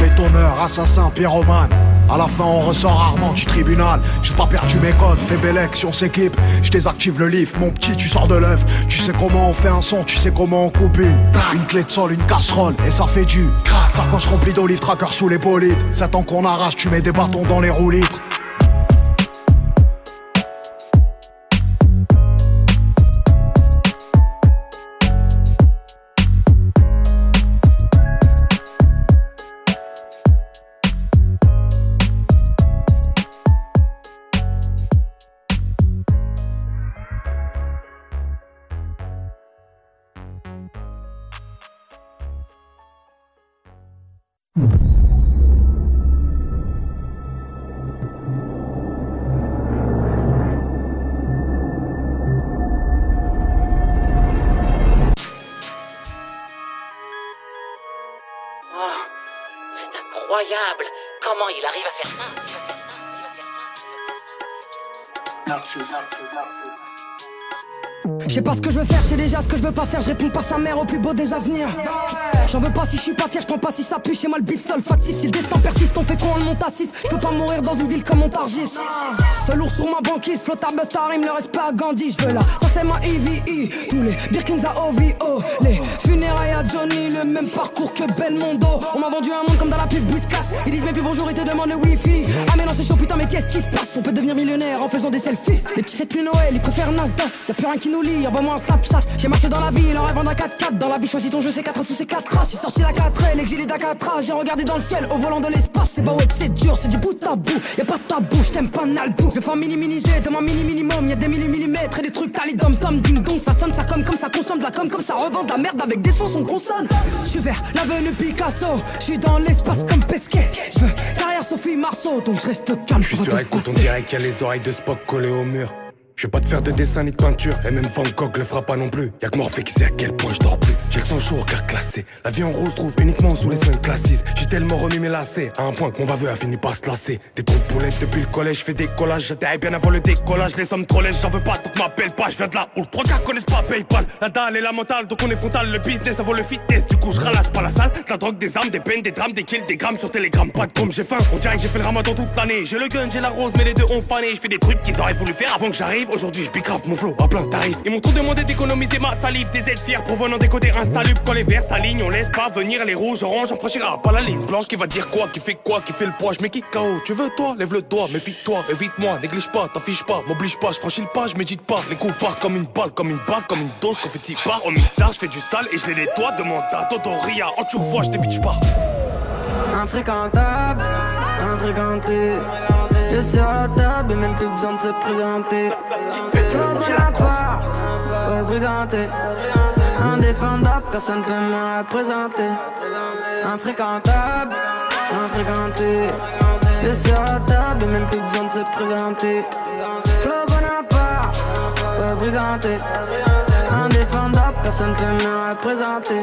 Bétonneur, assassin, pyromane. À la fin, on ressort rarement du tribunal. J'ai pas perdu mes codes, fais belle on s'équipe. Je désactive le livre, mon petit, tu sors de l'œuf. Tu sais comment on fait un son, tu sais comment on coupe une. Une clé de sol, une casserole, et ça fait du crack. Sacoche remplie d'olives, tracker sous les bolides. C'est ans qu'on arrache, tu mets des bâtons dans les roues. Oh, c'est incroyable. Comment il arrive à faire ça? Je sais pas ce que je veux faire, je sais déjà ce que je veux pas faire, je réponds pas sa mère au plus beau des avenirs. J'en veux pas si je suis pas fier, je prends pas si ça pue, chez moi le bif seul factif. Si le destin persiste, on fait quoi on le monte à 6 Je peux pas mourir dans une ville comme Montargis. Seul lourd sur ma banquise, flottard Busta Rhyme, le reste pas à Gandhi, je veux là. Ça c'est ma EVE, tous les Birkins à OVO, les funérailles à Johnny, le même parcours que Belmondo. On m'a vendu un monde comme dans la pub Whiskas. Ils disent mais puis bonjour, ils te demandent le wifi. Ah mais non, c'est chaud, putain, mais qu'est-ce qui se passe? On peut devenir millionnaire en faisant des selfies. Les petits fêtes plus Noël, ils préfèrent Nasdaq. Y'a plus rien qui nous envoie-moi un Snapchat. J'ai marché dans la ville en rêvant d'un 4x4. Dans la vie, choisis ton jeu, c'est 4 sous c'est 4 traces. J'ai sorti la 4 l'exilé d'Akatra. J'ai regardé dans le ciel au volant de l'espace. C'est pas ouais c'est dur, c'est du bout à bout. Y'a pas de tabou, j't'aime pas nalbou. Je vais pas minimiser, de mon mini minimum. Y'a des millimillimètres et des trucs t'as les dom tom ding dong. Ça sonne, ça comme comme ça consomme de la com comme ça revend de la merde avec des sons, son consonne. J'suis vers l'avenue Picasso. J'suis dans l'espace comme Pesquet. J'veux derrière Sophie Marceau, donc je reste calme. Je suis sur écoute, on dirait qu'il y a les oreilles de Spock collées au mur. Je vais pas te faire de dessin ni de peinture, et même Van Gogh le fera pas non plus. Y'a que Morphée qui sait à quel point je dors plus. J'ai le sang chaud au cœur classé. La vie en rose trouve uniquement sous les 5 classes. J'ai tellement remis mes lacets, à un point que mon baveux a fini par se lasser. Des trous de depuis le collège, fais des collages. J'atterris bien avant le décollage, les sommes trop j'en veux pas, donc m'appelle pas. Je viens de là où le trois quarts connaissent pas PayPal. La dalle et la mentale, donc on est frontal. Le business, ça vaut le fitness. Du coup, je ralasse pas la salle. La drogue, des armes, des peines, des drames, des kills, des grammes sur Telegram. Pas de com, j'ai faim. On dirait que j'ai fait le ramadan toute l'année. J'ai le gun, j'ai la rose, mais les deux ont fané. Je fais des trucs qu'ils auraient voulu faire avant que j'arrive. Aujourd'hui, je grave mon flow à plein tarif. Ils m'ont trop demandé d'économiser ma salive. Des aides fiers provenant des côtés insalubres. Quand les verts s'alignent, on laisse pas venir les rouges, oranges. On franchira pas la ligne blanche qui va dire quoi, qui fait quoi, qui fait le poids. Je qui KO. Tu veux toi, lève le doigt, méfie-toi, évite-moi, néglige pas, t'affiche pas, m'oblige pas, je franchis le pas, je médite pas. Les coups partent comme une balle, comme une baffe, comme une dose, confetti part. Au mitard, je fais du sale et je les nettoie. Demande à Toto Ria, en tu vois, je pas. Infréquentable, infréquenté. Suis sur la table et même plus besoin de se présenter. Flow Bonaparte, ouais, briganté. Indéfendable, personne peut me représenter. Infréquentable, infréquenté. Suis sur la table et même plus besoin de se présenter. Flow Bonaparte, ouais, briganté. Indéfendable, personne peut me représenter.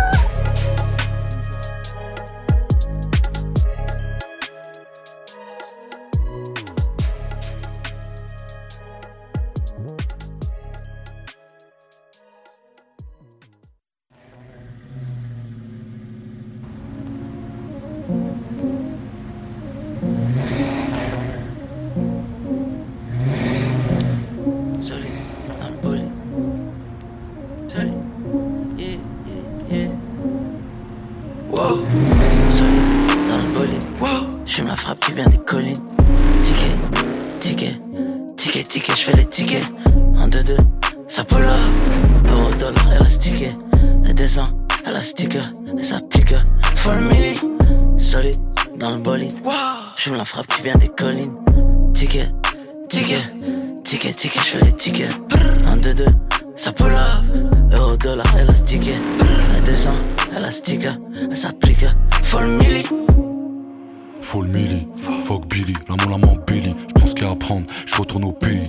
Élastique, elle s'applique. Full milli. Full milli, fuck Billy, l'amour la Billy. J'pense qu'il y a à prendre, je retourne au pays.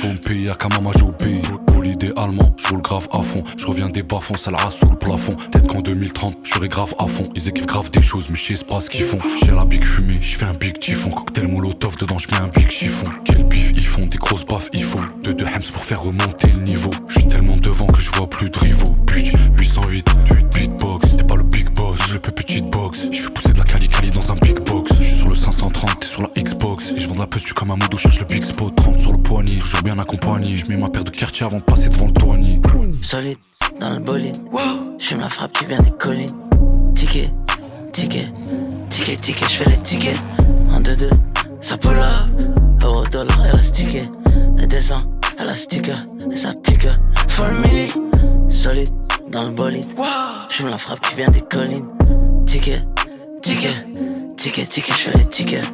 Faut me payer à Kamama j'obéis. Holiday allemand, je le grave à fond. Je reviens des bas-fonds, ça la sous le plafond. Peut-être qu'en 2030, j'aurai grave à fond. Ils équipent grave des choses, mais je sais pas ce qu'ils font. J'ai la big fumée, je fais un big typhon. Cocktail molotov, dedans je mets un big chiffon. Quel bif ils font, des grosses baffes il faut. De deux hems pour faire remonter le niveau. Je suis tellement devant que je vois plus de rivaux. Bitch, 808, beatbox, c'était pas le big boss, le peu petite box. Je pousser de la cali cali dans un big box. Je suis sur le 530, t'es sur la Xbox. Et je vends de la puce, tu comme un modo, cherche le big spot. 30 sur le poignet, toujours bien accompagné. Je mets ma paire de quartier avant de passer devant le douanier. Solide dans le bolide. J'fume la frappe qui vient des collines. Ticket, ticket, ticket, ticket, j'fais les tickets. Un, deux, deux, ça pull up. Euro, dollar, élastique. Elle descend, élastique, elle s'applique. For me, solide dans le bolide. J'fume la frappe qui vient des collines. Ticket, ticket, ticket, ticket, j'fais les tickets.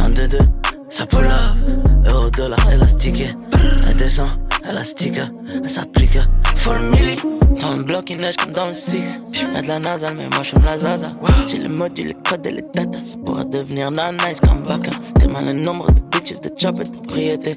Un, deux, deux, ça pull up. Euro, dollar, élastique. Elle descend, élastique, elle s'applique. For milli. Dans le bloc, il neige comme dans le 6. J'mets de la nasal, mais moi j'aime la zaza. J'ai le module, les codes et les datas. Pour devenir nice comme Baka. T'es mal le nombre de bitches, de job et de propriété.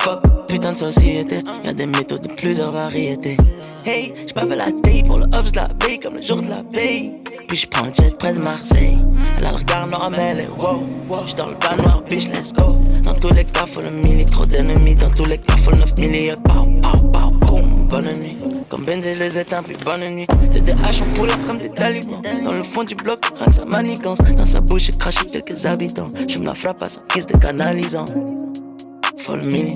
Fuck, putain de société. Y'a des méthodes de plusieurs variétés. Hey, j'pavais la taille pour le hops de la veille comme le jour de la paye. Puis j'prends le jet près de Marseille. Elle a le regard noir, mais elle est wow. J'suis dans le van noir, bitch, let's go. Dans tous les cas, faut le milli, trop d'ennemis. Dans tous les cas, faut le 9 milli. Pow, pow, pow, boom, bonne nuit. Comme Benz, je les éteins, puis bonne nuit. Haches en poule comme des talibans. Dans le fond du bloc, rien sa manigance. Dans sa bouche, j'ai craché quelques habitants. Je me la frappe à son kiss de canalisant. Faut le mini,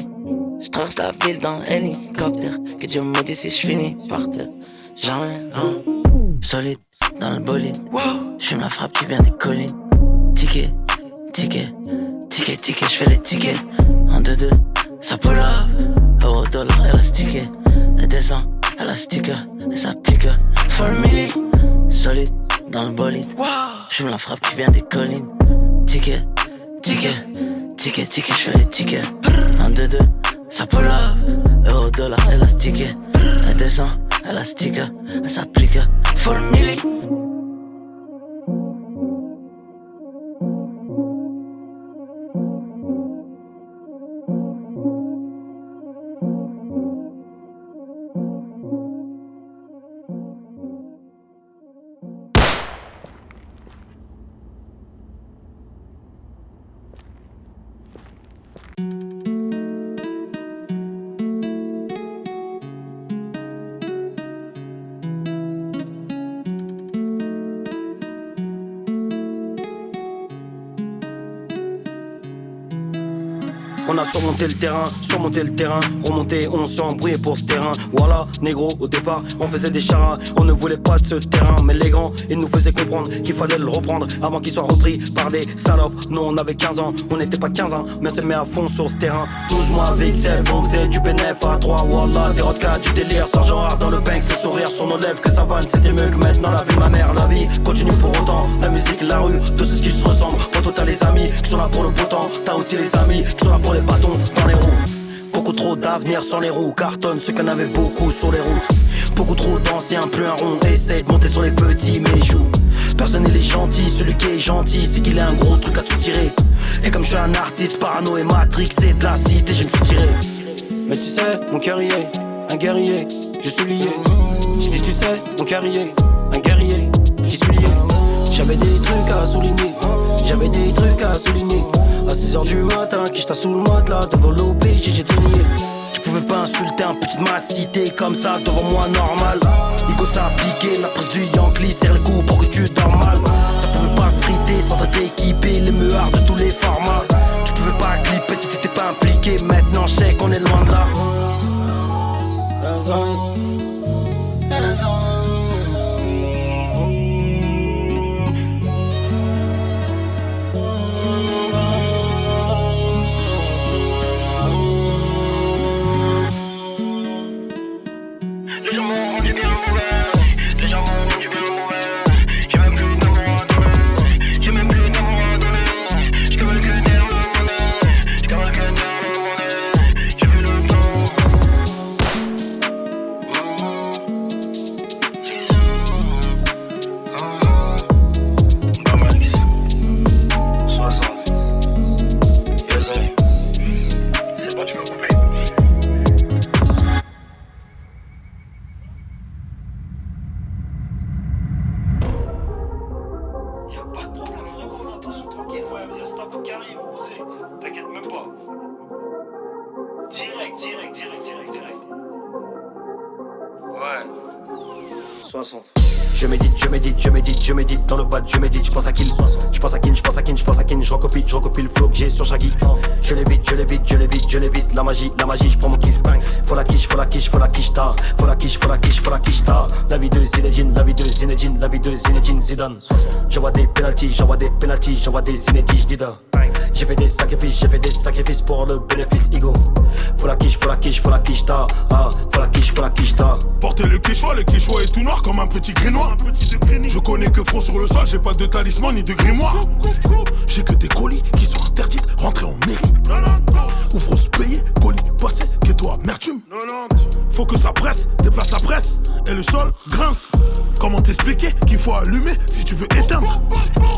Je traverse la ville dans l'hélicoptère. Que Dieu me dit si je finis par terre. Jamais, non. Solide dans le bolide. Je la frappe qui vient des collines. Ticket, ticket, ticket, ticket, je fais les tickets. En 2-2, ça pull up. Euro, dollar, élastique. Elle descend, élastique, elle s'applique. For me, solide dans le bolide. Je la frappe qui vient des collines. Ticket, ticket, ticket, ticket, je fais les tickets. En 2-2, ça pull up. Euro, dollar, élastique. Elle descend, élastique, elle s'applique. For me. Surmonté le terrain, surmonté le terrain, remonté, on s'est embrouillé pour ce terrain. Voilà, négro, au départ, on faisait des charas, on ne voulait pas de ce terrain. Mais les grands, ils nous faisaient comprendre qu'il fallait le reprendre avant qu'il soit repris par des salopes. Nous, on avait 15 ans, on n'était pas 15 ans, mais on s'est mis à fond sur ce terrain. 12 mois avec Seb, on faisait du bénéf à 3, voilà, des rodkas, du délire, sergent rare dans le bank, le sourire sur nos lèvres, que ça vanne, c'était mieux que maintenant la vie, ma mère, la vie continue pour autant. La musique, la rue, tout ce qui se ressemble. T'as les amis qui sont là pour le beau temps, t'as aussi les amis qui sont là pour les bâtons dans les roues. Beaucoup trop d'avenir sans les roues, cartonne ceux qui en avaient beaucoup sur les routes. Beaucoup trop d'anciens, plus un rond, essaie de monter sur les petits, mais joue. Personne n'est gentil, celui qui est gentil, c'est qu'il a un gros truc à tout tirer. Et comme je suis un artiste parano et matrix, c'est de la cité, je me suis tiré. Mais tu sais, mon est, un guerrier, je suis lié. Je dis, tu sais, mon est, un guerrier, j'y suis lié. J'avais des trucs à souligner, j'avais des trucs à souligner. À 6h du matin, qui j't'a sous le matelas, devant l'OP, j'ai tout. Tu pouvais pas insulter un petit de ma cité comme ça devant moi normal. Nico ça piqué, la presse du Yankee, serre le coup pour que tu dors mal. Ça pouvait pas se friter sans être équipé, les meuhards de tous les formats. Tu pouvais pas clipper si t'étais pas impliqué, maintenant je sais qu'on est loin de là. Je recopie, le flow que j'ai sur Shaggy. Je l'évite, je l'évite, je l'évite, je l'évite, la magie, la magie, je prends mon kiff. Faut la quiche, faut la quiche, faut la quiche tard. Faut la quiche, faut la quiche, faut la quiche tard. La vie de Zinedine, la vie de Zinedine, la vie de Zinedine Zidane. J'envoie des penalties, j'envoie des penalties, j'envoie des inédits, je. J'ai fait des sacrifices, j'ai fait des sacrifices pour le bénéfice ego. Faut la quiche, faut la quiche, faut la quiche tard. Ah, faut la quiche, faut la quiche tard. Portez le quichois, le quichois est tout noir comme un petit grimoire. Je connais que front sur le sol, j'ai pas de talisman ni de grimoire. J'ai que des colis qui sont interdits, rentrer en mairie. Ouvre se payer, passé, que toi, mertume. Faut que ça presse, déplace la presse, et le sol grince. Comment t'expliquer qu'il faut allumer si tu veux éteindre?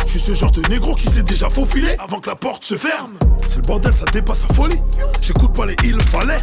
Je suis ce genre de négro qui s'est déjà faufilé avant que la porte se ferme. C'est le bordel, ça dépasse la folie. J'écoute pas les il fallait.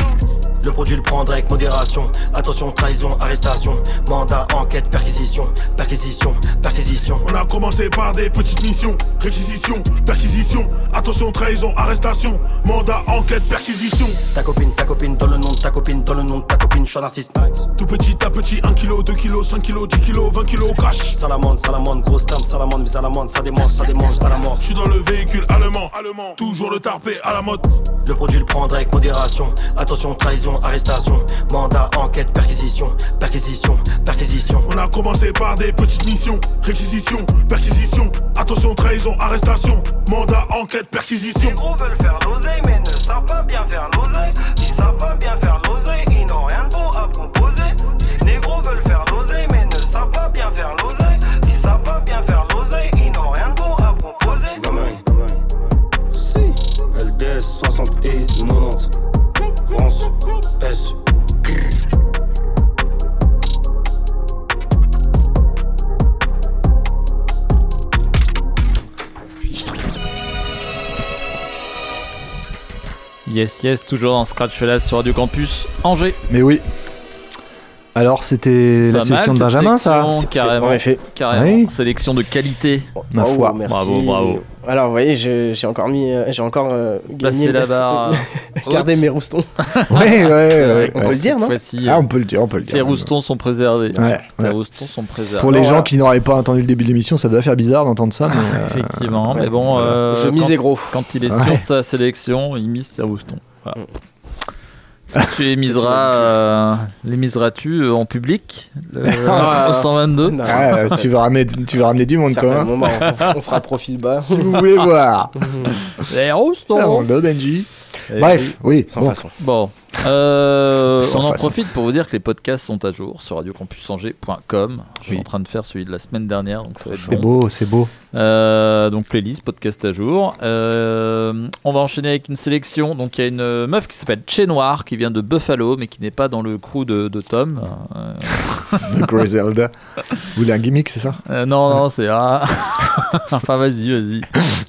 Le produit le prendra avec modération. Attention, trahison, arrestation. Mandat, enquête, perquisition. Perquisition, perquisition. On a commencé par des petites missions, réquisition, perquisition, attention, trahison, arrestation, mandat, enquête, perquisition. Ta copine, ta copine, dans le nom de ta copine, dans le nom de ta copine, je suis un artiste. Tout petit à petit, 1 kg, 2 kg, 5 kg, 10 kg, 20 kg cash. Salamande, salamande, grosse table, salamande, mais à la ça démange, ça démange à la mort. Je suis dans le véhicule allemand, allemand, toujours le tarpé à la mode. Le produit le prendra avec modération. Attention, trahison, arrestation. Mandat, enquête, perquisition. Perquisition, perquisition. On a commencé par des petites missions, réquisition, perquisition, attention, trahison, arrestation, mandat, enquête, perquisition. Les gros veulent faire l'oseille, mais ne savent pas bien faire l'oseille. Savent bien faire l'oseille, ils n'ont rien de beau à proposer. Les négros veulent faire l'oseille, mais ne savent pas bien faire l'oseille. Ils savent pas bien faire l'oseille, ils n'ont rien de beau à proposer. Gamin. Si. LDS 60 et 90. France. S. Yes, yes, toujours dans Scratch Fellas sur Radio Campus Angers. Mais oui. Alors, c'était la sélection de Benjamin, ça Carrément. en effet. carrément. Oui. Sélection de qualité. Ma Oh, foi. merci. Bravo, bravo. Alors, vous voyez, j'ai encore mis, euh, j'ai encore euh, gagné. la barre. Gardez mes roustons. Ouais, ouais, ouais. On ouais. peut le dire, non Ah, on peut le dire, on peut le dire. tes roustons sont préservés. Ouais, Tes roustons sont préservés. Pour les gens voilà. qui n'auraient pas entendu le début de l'émission, ça doit faire bizarre d'entendre ça. Mais, euh, Effectivement, ouais. mais bon, Voilà. euh, Je misais gros. quand il est sûr de sa sélection, il mise ses roustons. Voilà. Est-ce que tu les miseras, euh, les miseras-tu euh, en public euh, Ah. au 122 Non, ah, euh, tu, vas ramener, tu vas ramener du monde, toi. hein? on, on fera profil bas. Si vous voulez voir. Donne, Benji. Eh Bref, oui. Sans bon. façon. Bon, euh, Sans on en façon. profite pour vous dire que les podcasts sont à jour sur radiocampusangers.com. Je suis Oui. en train de faire celui de la semaine dernière, donc ça va être C'est bon. beau, c'est beau. Euh, donc playlist, podcast à jour. Euh, on va enchaîner avec une sélection. Donc il y a une meuf qui s'appelle Che Noir qui vient de Buffalo mais qui n'est pas dans le crew de, de Tom. Euh, De Griselda. Vous voulez un gimmick, c'est ça? Euh, non non c'est ah. enfin vas-y vas-y.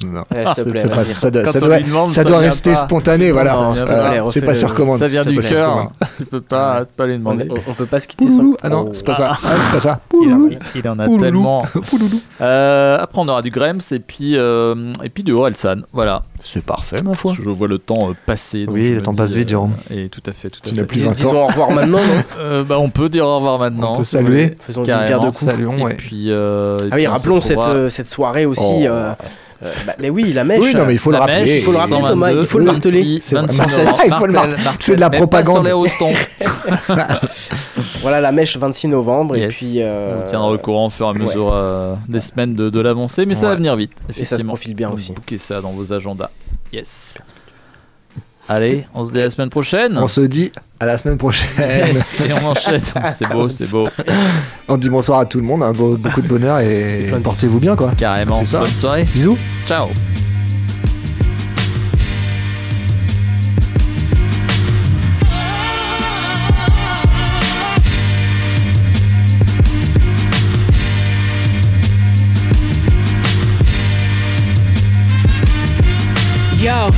Non. Ouais, s'il te plaît, C'est pas- vas-y. ça doit, Quand ça on doit- lui demande, ça ça doit vient rester pas. spontané, voilà. Pas. C'est pas sur commande. Ça vient du pas cœur. tu peux pas pas les On, demander. on- on peut pas se quitter sans. Ah non, c'est pas ça. Ah, c'est pas ça. Il en, Pouloulou. il en a tellement. Après on aura du Grems et puis euh, et puis du Orelsan. Voilà. C'est parfait, ma foi. Je vois le temps euh, passer. donc Oui, je le me temps dis, passe vite, euh, Jérôme. Et tout à fait, tout à Tu fait. plus Dis- un Disons temps. au revoir maintenant, non Euh, bah, on peut dire au revoir maintenant. On peut si vous saluer. voulez. Faisons une Carrément. paire de coups. Saluons, Et ouais. puis, euh, et Ah puis oui, on se rappelons cette, retrouvera- euh, cette soirée aussi. Oh. euh, euh, bah, mais oui, la mèche. Oui, non, mais il faut le rappeler. mèche, Il faut le rappeler, 122, Thomas, il faut le marteler. 26, C'est vrai. 26 Marcel, novembre, ça, il faut le martel, marteler. martel, C'est de la propagande. sur les rostons. Voilà la mèche 26 novembre. Et puis. euh, On tiendra au courant au fur et à ouais. mesure euh, des semaines de, de l'avancée, mais ça va venir vite. Et ça se profile bien aussi. Bouquez ça dans vos agendas. Yes. Allez, on se dit à la semaine prochaine. On se dit à la semaine prochaine. Yes, et on enchaîne. C'est beau, c'est beau. On dit bonsoir à tout le monde, hein, beau- beaucoup de bonheur et portez-vous bien quoi. Carrément. Ça. Bonne soirée. Bisous. Ciao. Yo,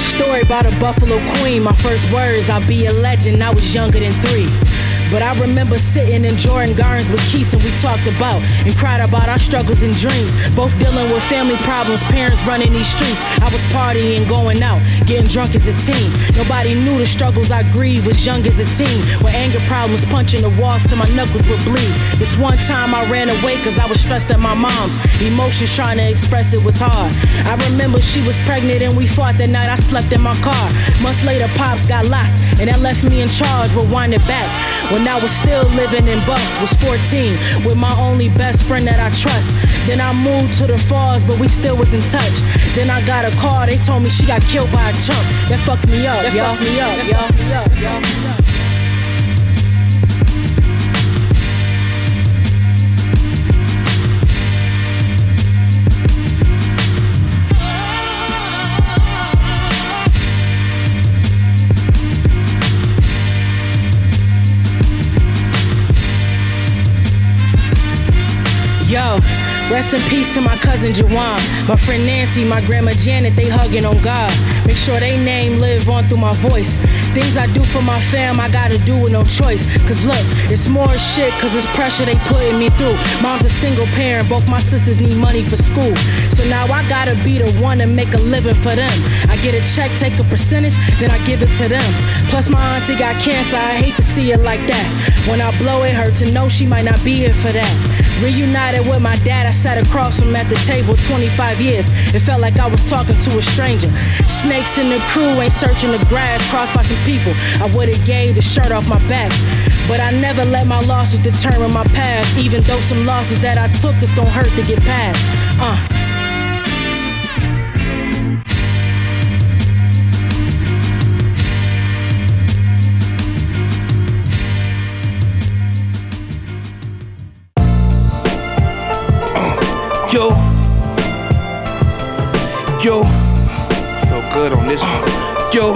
story about a Buffalo Queen. My first words, I'll be a legend. I was younger than three. But I remember sitting in Jordan Gardens with Keith and we talked about and cried about our struggles and dreams. Both dealing with family problems, parents running these streets. I was partying, going out, getting drunk as a teen. Nobody knew the struggles I grieved was young as a teen. With anger problems, punching the walls till my knuckles would bleed. This one time I ran away cause I was stressed at my mom's. Emotions trying to express it was hard. I remember she was pregnant and we fought that night I slept in my car. Months later, Pops got locked and that left me in charge. Rewind it back. When I was still living in Buff, was 14, with my only best friend that I trust. Then I moved to the falls, but we still was in touch. Then I got a call, they told me she got killed by a chump. That fucked me up, That y'all. fucked me up, y'all. Yo, rest in peace to my cousin Jawan, my friend Nancy, my grandma Janet, they hugging on God. Make sure they name live on through my voice. Things I do for my fam, I gotta do with no choice. Cause look, it's more shit, cause it's pressure they putting me through. Mom's a single parent, both my sisters need money for school. So now I gotta be the one to make a living for them. I get a check, take a percentage, then I give it to them. Plus, my auntie got cancer, I hate to see it like that. When I blow it, hurt to know she might not be here for that. Reunited with my dad, I sat across him at the table 25 years. It felt like I was talking to a stranger. Snakes in the crew ain't searching the grass, crossed by some people. I would've gave the shirt off my back. But I never let my losses determine my path. Even though some losses that I took is gonna hurt to get past. Uh. Yo. Yo. Feel good on this one. Yo.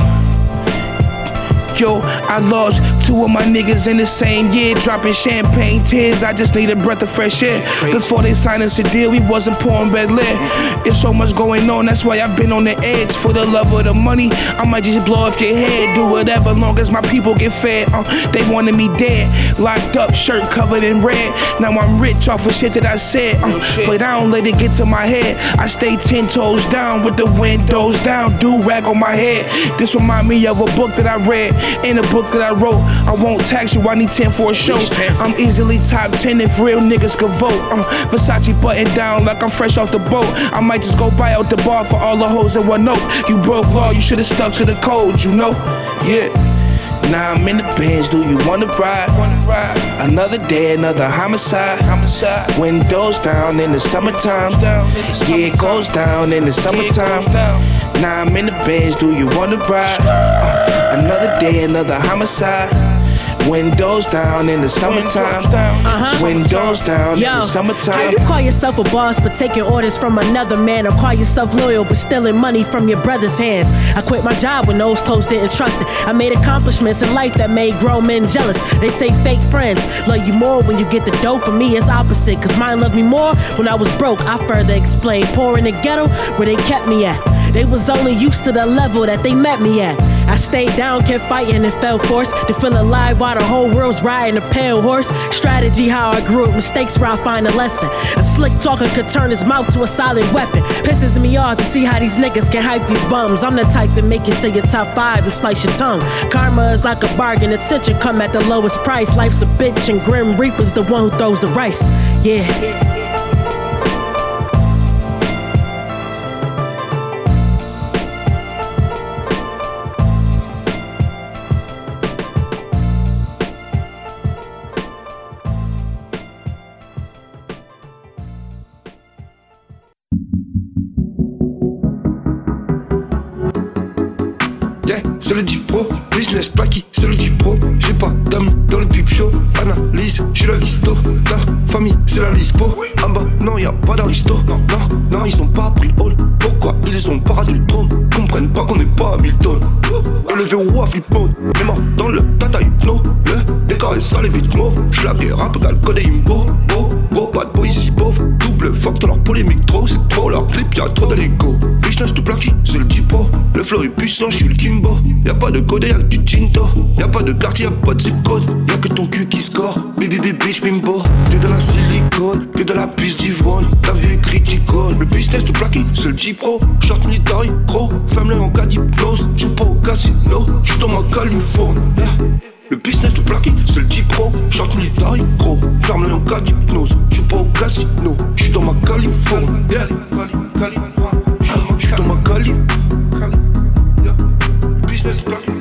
Yo, I lost two of my niggas in the same year, dropping champagne tears. I just need a breath of fresh air. Before they signed us a deal, we wasn't pouring bed lit. It's so much going on, that's why I've been on the edge. For the love of the money, I might just blow off your head. Do whatever, long as my people get fed. Uh, they wanted me dead, locked up, shirt covered in red. Now I'm rich off of shit that I said, uh, but I don't let it get to my head. I stay ten toes down with the windows down, do rag on my head. This remind me of a book that I read. In a book that I wrote, I won't tax you, I need 10 for a show. I'm easily top 10 if real niggas could vote. Uh, Versace button down like I'm fresh off the boat. I might just go buy out the bar for all the hoes in one note. You broke law, you should've stuck to the code, you know? Yeah. Now I'm in the Benz, do you wanna ride? Another day, another homicide. Homicide. Windows down in the summertime. Yeah, it goes down in the summertime. Now I'm in the Benz, do you wanna ride? Uh, another day, another homicide. Windows down in the summertime. Windows down uh-huh. in the Yo, how summertime. you call yourself a boss but taking orders from another man, or call yourself loyal but stealing money from your brother's hands? I quit my job when those close didn't trust it. I made accomplishments in life that made grown men jealous. They say fake friends love you more when you get the dough. For me, it's opposite, cause mine loved me more when I was broke. I further explain, poor in the ghetto where they kept me at. They was only used to the level that they met me at. I stayed down, kept fighting, and felt forced to feel alive while the whole world's riding a pale horse. Strategy, how I grew up, mistakes where I find a lesson. A slick talker could turn his mouth to a solid weapon. Pisses me off to see how these niggas can hype these bums. I'm the type to make you say your top five and slice your tongue. Karma is like a bargain, attention come at the lowest price. Life's a bitch, and Grim Reaper's the one who throws the rice. Yeah. C'est le deep pro, business plaqué, c'est le deep pro. J'ai pas d'amis dans le pip show. Analyse, j'suis la listo. La famille, c'est la lispo. Ah bah non, y a pas d'aristo. Non, non, non, ils ont pas pris le hall. Pourquoi ils ont pas du drone? Comprennent pas qu'on est pas à Milton. Élevé au flip mode. Mais mort dans le tata hypno. Le décor est sale et vite mauve. J'la des rap égale code et imbo. Bro, bro, bad boy ici pauvre. Double fuck dans leur polémique trop. C'est trop leur clip, y'a trop de l'ego. Business de plaqué, c'est le pro. Le flow est puissant, j'suis le Kimbo. Y'a pas de code, y'a que du Tinto. Y'a pas de quartier, y'a pas de zip code. Y'a que ton cul qui score. Baby, baby, bitch, bimbo. T'es de la silicone, que de la puce d'Yvonne. La vie est criticole. Le business de plaqué, c'est le deep pro. Short military, gros. Femme-le en cas d'hypnose. J'joue pas au casino, j'suis dans ma Californie. Le business de plaqué, c'est le deep pro. Short military, gros. Ferme-le en cas d'hypnose. J'joue pas au casino, j'suis dans ma Californie. Yeah. J'suis dans ma Cali. Business de plaqué,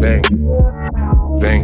c'est le deep pro. Bang,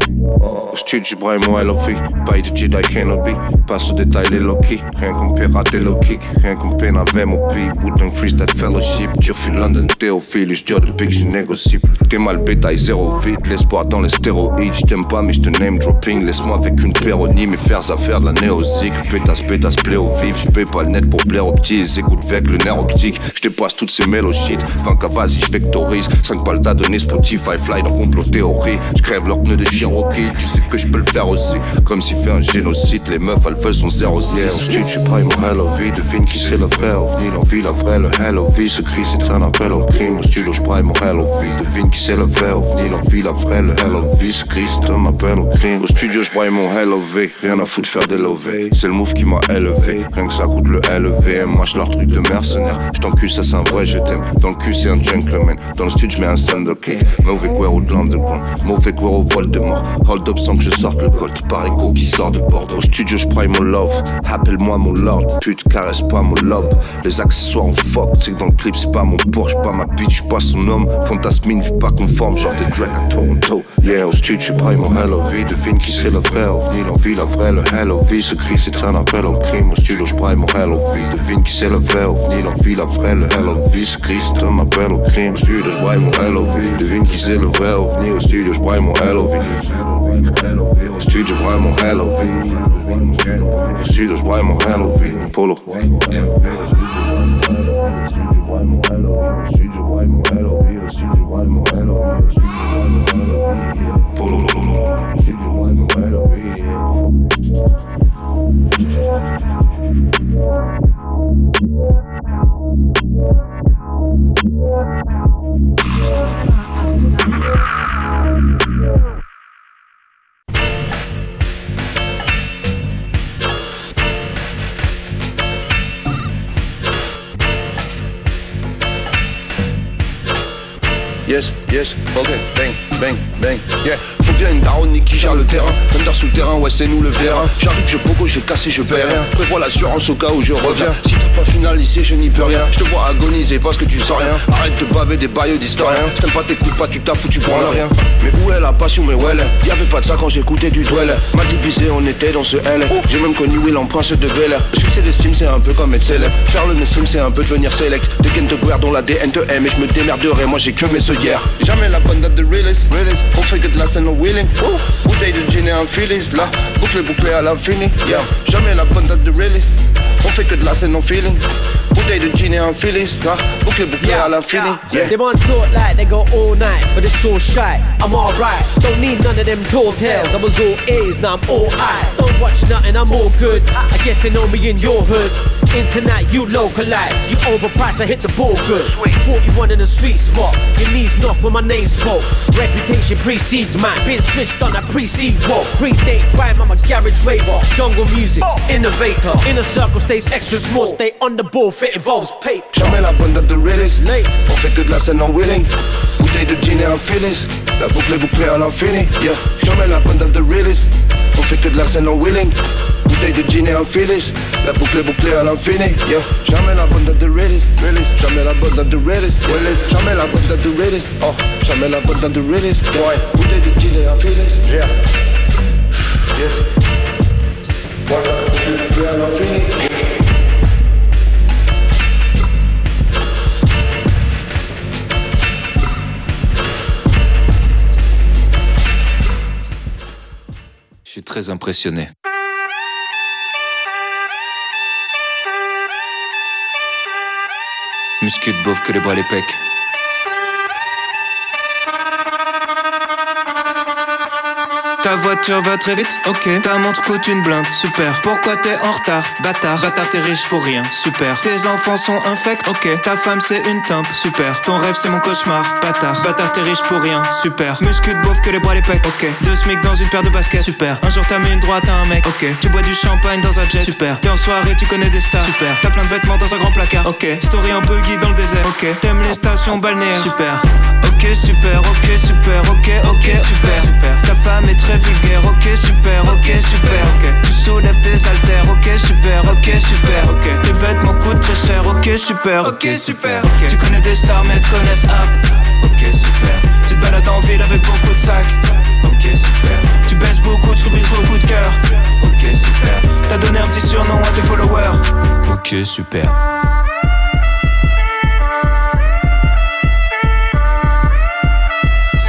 stud, je braille mon LOV. Bail de Jedi Kenobi. Passe au détail les Loki. Rien qu'on peut rater low kick. Rien qu'on peine avec mon pays. Wooden Freestyle Fellowship. Turfu London, Théophile. Dis depuis que je négocie. T'es mal bétail, zéro vide. L'espoir dans les stéroïdes. Je t'aime pas, mais je te name dropping. Laisse-moi avec une péronie. Mes faire affaires de la néosique. Pétasse, pétasse, play au vif. Je paye pas le net pour plaire aux petits. Écoute avec le nerf optique. Je dépasse toutes ces mélodies. Fin vas-y, je vectorise. 5 balles t'as donné Spotify, fly dans complot théorie. Je crève leurs pneus de Cherokee. Tu sais que je peux le faire aussi. Comme s'il fait un génocide. Les meufs, elles veulent son 0 0 Stud, je paye mon hello vie. Devine qui c'est le vrai ovni. L'envie, la vraie, le hello vie. Ce cri, c'est un appel au crime. Au studio, je paye mon hello vie. Devine qui c'est le vrai ovni. L'envie, la vraie, le hello vie. Ce cri, c'est un appel au crime. Au studio, je paye mon V. Rien à foutre faire des lovés. C'est le move qui m'a élevé. Rien que ça coûte le LV. Moi, je leur truc de mercenaire. Je t'encule, ça c'est un vrai, je t'aime. Dans le cul, c'est un gentleman. Dans le studio, je mets un Sunderkid. Mauvais guerre de l'underground. Mauvais guerre au Hold up sans que je sorte le gold. Parigo qui sort de Bordeaux. Au studio, je prends mon love. Appelle-moi mon lord. Pute, caresse pas mon lobe. Les accessoires en fuck. C'est que dans le clip, c'est pas mon Porsche, pas ma bitch, pas son homme. Fantasmine, vit pas conforme. Genre des Drake à Toronto. Yeah, au studio, je prends mon hello vie. Devine qui c'est le vrai ovni. L'envie, la vraie, le hello vie. Ce cri, c'est un appel au crime. Au studio, je prends mon hello vie. Devine qui c'est le vrai ovni. L'envie, la vraie, le hello vie. Ce cri, c'est un appel au crime. Au studio, je prends mon hello vie. Devine qui c'est le vrai ovni. Au studio, je mon hello vie. Au studio, je prends mon hello vie. Au studio, je prends mon hello vie. Polo. Yes, yes, ok, bang, bang, bang, yeah. Faut bien une daronne qui gère le terrain. Under souterrain, ouais, c'est nous le vérin. J'arrive, je pogo, j'ai cassé, je perds rien. Prévois l'assurance au cas où je reviens. Si t'as pas finalisé, je n'y peux rien. Je te vois agoniser parce que tu sens rien. Arrête de baver des bails d'historien. Je t'aime pas, t'écoutes pas, tu t'as foutu pour rien. Mais où est la passion, mais où elle est? Y'avait pas de ça quand j'écoutais du duel. M'a divisé, on était dans ce L. J'ai même connu Will en prince de Bel Air. Le succès d'estime, c'est un peu comme être célèbre. Faire le mainstream, c'est un peu devenir select. Des guerre dont la DN te aime et je me démerderai. Moi, j'ai que mes œillères. Jamais la bonne date de realist. Realist. On fait que de la scène au wheeling. Bouteille de gin et un Phillies. Là, boucle bouclé à l'infini. Yeah. Jamais la date de realist. On fait que de la scène au feeling. Bouteille de gin et un Phillies. Là, boucle bouclé à l'infini. Yeah. They want talk like they go all night, but it's all shy. I'm alright, don't need none of them tall tales. I was all A's, now I'm all I. Don't watch nothing, I'm all good. I guess they know me in your hood. Internet, you localize. You overprice, I hit the ball good. 41 in the sweet spot. Your knees knock when my name spoke. Reputation precedes mine. Been switched on, I precede walk. Predate rhyme, I'm a garage raver. Jungle music, innovator. Inner circle stays extra small. Stay on the ball, fit involves paper. La bonne date de realist. On fait que de la scène en wheeling. Bouteille de et un Phillies. La boucle est bouclée à l'infini. Yeah. Jamais la bonne date de realist. On fait que de la scène. Bouteille de gin et un. La boucle bouclée à l'infini. Jamais la bonne de. Jamais la bonne de. Jamais la bonne de. Oh. Jamais la bonne de realist. Ouais. Bouteille de gin et un. Yeah. Yes. Est bouclée très impressionné. Muscu de que les bras les pecs. Ta voiture va très vite, ok. Ta montre coûte une blinde, super. Pourquoi t'es en retard, bâtard? Bâtard, t'es riche pour rien, super. Tes enfants sont infects, ok. Ta femme c'est une timpe, super. Ton rêve c'est mon cauchemar, bâtard. Bâtard, t'es riche pour rien, super. Muscu de que les bras les pecs, ok. Deux smic dans une paire de baskets, super. Un jour t'as mis une droite à un mec, ok. Tu bois du champagne dans un jet, super. T'es en soirée, tu connais des stars, super. T'as plein de vêtements dans un grand placard, ok. Story un buggy dans le désert, ok. T'aimes les stations balnéaires, super. Ok. ok super, ok super, ok, ok super. Ta femme est très ok super, ok super. Tu soulèves tes haltères, ok super, ok super. Tes vêtements coûtent très cher, ok super, ok super. Tu connais des stars mais elles te connaissent app, ok super. Tu te balades en ville avec beaucoup de sacs, ok super. Tu baisses beaucoup, tu brises beaucoup de cœur, ok super. T'as donné un petit surnom à tes followers, ok super.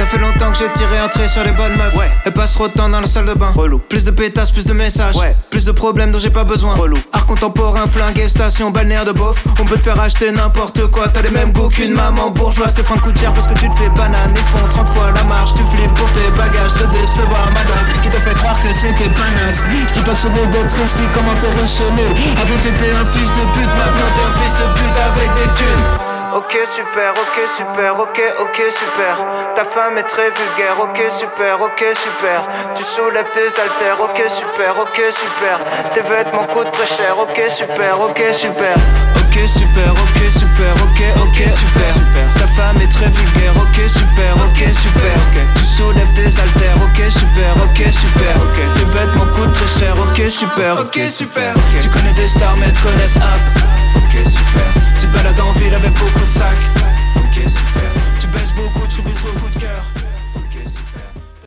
Ça fait longtemps que j'ai tiré un trait sur les bonnes meufs. Elles passent trop de temps dans la salle de bain. Plus de pétasses, plus de messages. Plus de problèmes dont j'ai pas besoin. Art contemporain, flingué, station, balnéaire de beauf. On peut te faire acheter n'importe quoi. T'as les mêmes goûts qu'une maman bourgeoise. C'est franc coûte cher parce que tu te fais banane. Ils font 30 fois la marche. Tu flippes pour tes bagages. Te décevoir, madame. Qui te fait croire que c'était panache? Je dis pas que c'est bon d'être riche, dis comment t'es riche et nul. Avant t'étais un fils de pute, maintenant t'es un fils de pute avec des thunes. Ok super, ok super, ok, ok super. Ta femme est très vulgaire, ok super, ok super. Tu soulèves tes haltères, ok super, ok super. Tes vêtements coûtent très cher, ok super, ok super. Ok super, ok super, ok, ok super. Ta femme est très vulgaire, ok super, ok super. Tu soulèves tes haltères, ok super, ok super. Tes vêtements coûtent très cher, ok super, ok super. Tu connais des stars mais elles connaissent app, ok super. Tu balades en ville avec beaucoup de sacs, ok super. Tu baisses beaucoup, tu baises au coup de cœur